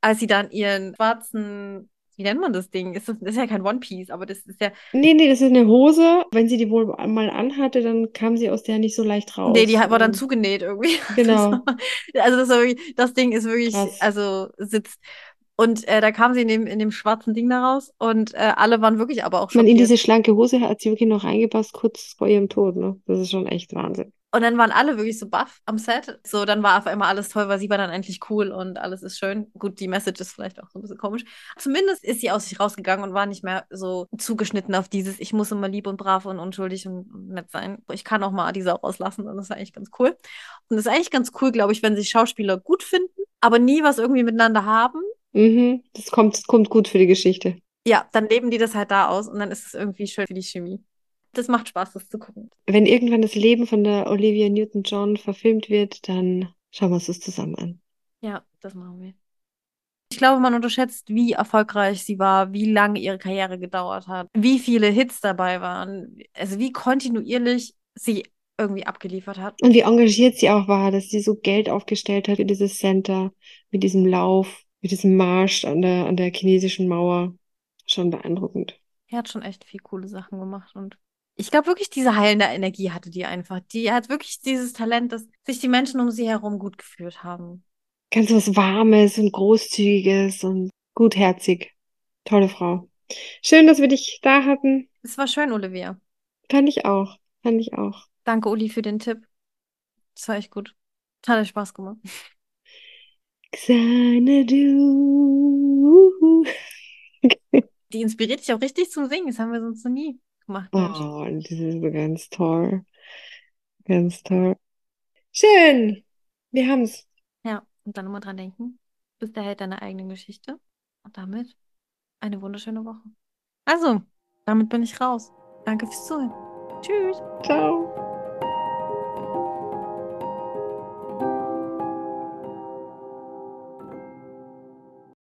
Speaker 2: als sie dann ihren schwarzen, wie nennt man das Ding? Ist das, das ist ja kein One Piece, aber das ist ja
Speaker 1: Nee, nee, das ist eine Hose. Wenn sie die wohl mal anhatte, dann kam sie aus der nicht so leicht raus.
Speaker 2: Nee, die war dann zugenäht irgendwie. *laughs*
Speaker 1: Genau.
Speaker 2: Das, also das, wirklich, das Ding ist wirklich,
Speaker 1: Krass.
Speaker 2: also sitzt. Und äh, da kam sie in dem, in dem schwarzen Ding da raus und äh, alle waren wirklich aber auch
Speaker 1: meine, in diese schlanke Hose hat sie wirklich noch reingepasst, kurz vor ihrem Tod, ne? Das ist schon echt Wahnsinn.
Speaker 2: Und dann waren alle wirklich so baff am Set. So, dann war auf einmal alles toll, weil sie war dann endlich cool und alles ist schön. Gut, die Message ist vielleicht auch so ein bisschen komisch. Zumindest ist sie aus sich rausgegangen und war nicht mehr so zugeschnitten auf dieses, ich muss immer lieb und brav und unschuldig und nett sein. Ich kann auch mal die Sau rauslassen und das ist eigentlich ganz cool. Und das ist eigentlich ganz cool, glaube ich, wenn sich Schauspieler gut finden, aber nie was irgendwie miteinander haben.
Speaker 1: Mhm, das kommt, das kommt gut für die Geschichte.
Speaker 2: Ja, dann leben die das halt da aus und dann ist es irgendwie schön für die Chemie. Das macht Spaß, das zu gucken.
Speaker 1: Wenn irgendwann das Leben von der Olivia Newton-John verfilmt wird, dann schauen wir uns das zusammen an.
Speaker 2: Ja, das machen wir. Ich glaube, man unterschätzt, wie erfolgreich sie war, wie lange ihre Karriere gedauert hat, wie viele Hits dabei waren, also wie kontinuierlich sie irgendwie abgeliefert hat.
Speaker 1: Und wie engagiert sie auch war, dass sie so Geld aufgestellt hat für dieses Center, mit diesem Lauf, mit diesem Marsch an der, an der chinesischen Mauer. Schon beeindruckend.
Speaker 2: Er hat schon echt viel coole Sachen gemacht und ich glaube wirklich, diese heilende Energie hatte die einfach. Die hat wirklich dieses Talent, dass sich die Menschen um sie herum gut gefühlt haben.
Speaker 1: Ganz was Warmes und Großzügiges und gutherzig. Tolle Frau. Schön, dass wir dich da hatten.
Speaker 2: Es war schön, Olivia.
Speaker 1: Fand ich auch. Fand ich auch.
Speaker 2: Danke, Uli, für den Tipp. Das war echt gut. Hat Spaß gemacht.
Speaker 1: Xanadu.
Speaker 2: Die inspiriert dich auch richtig zum Singen. Das haben wir sonst noch nie gemacht. Mensch.
Speaker 1: Oh, das ist ganz toll. Ganz toll. Schön. Wir haben es.
Speaker 2: Ja, und dann immer dran denken, du bist der Held deiner eigenen Geschichte. Und damit eine wunderschöne Woche. Also, damit bin ich raus. Danke fürs Zuhören. Tschüss.
Speaker 1: Ciao.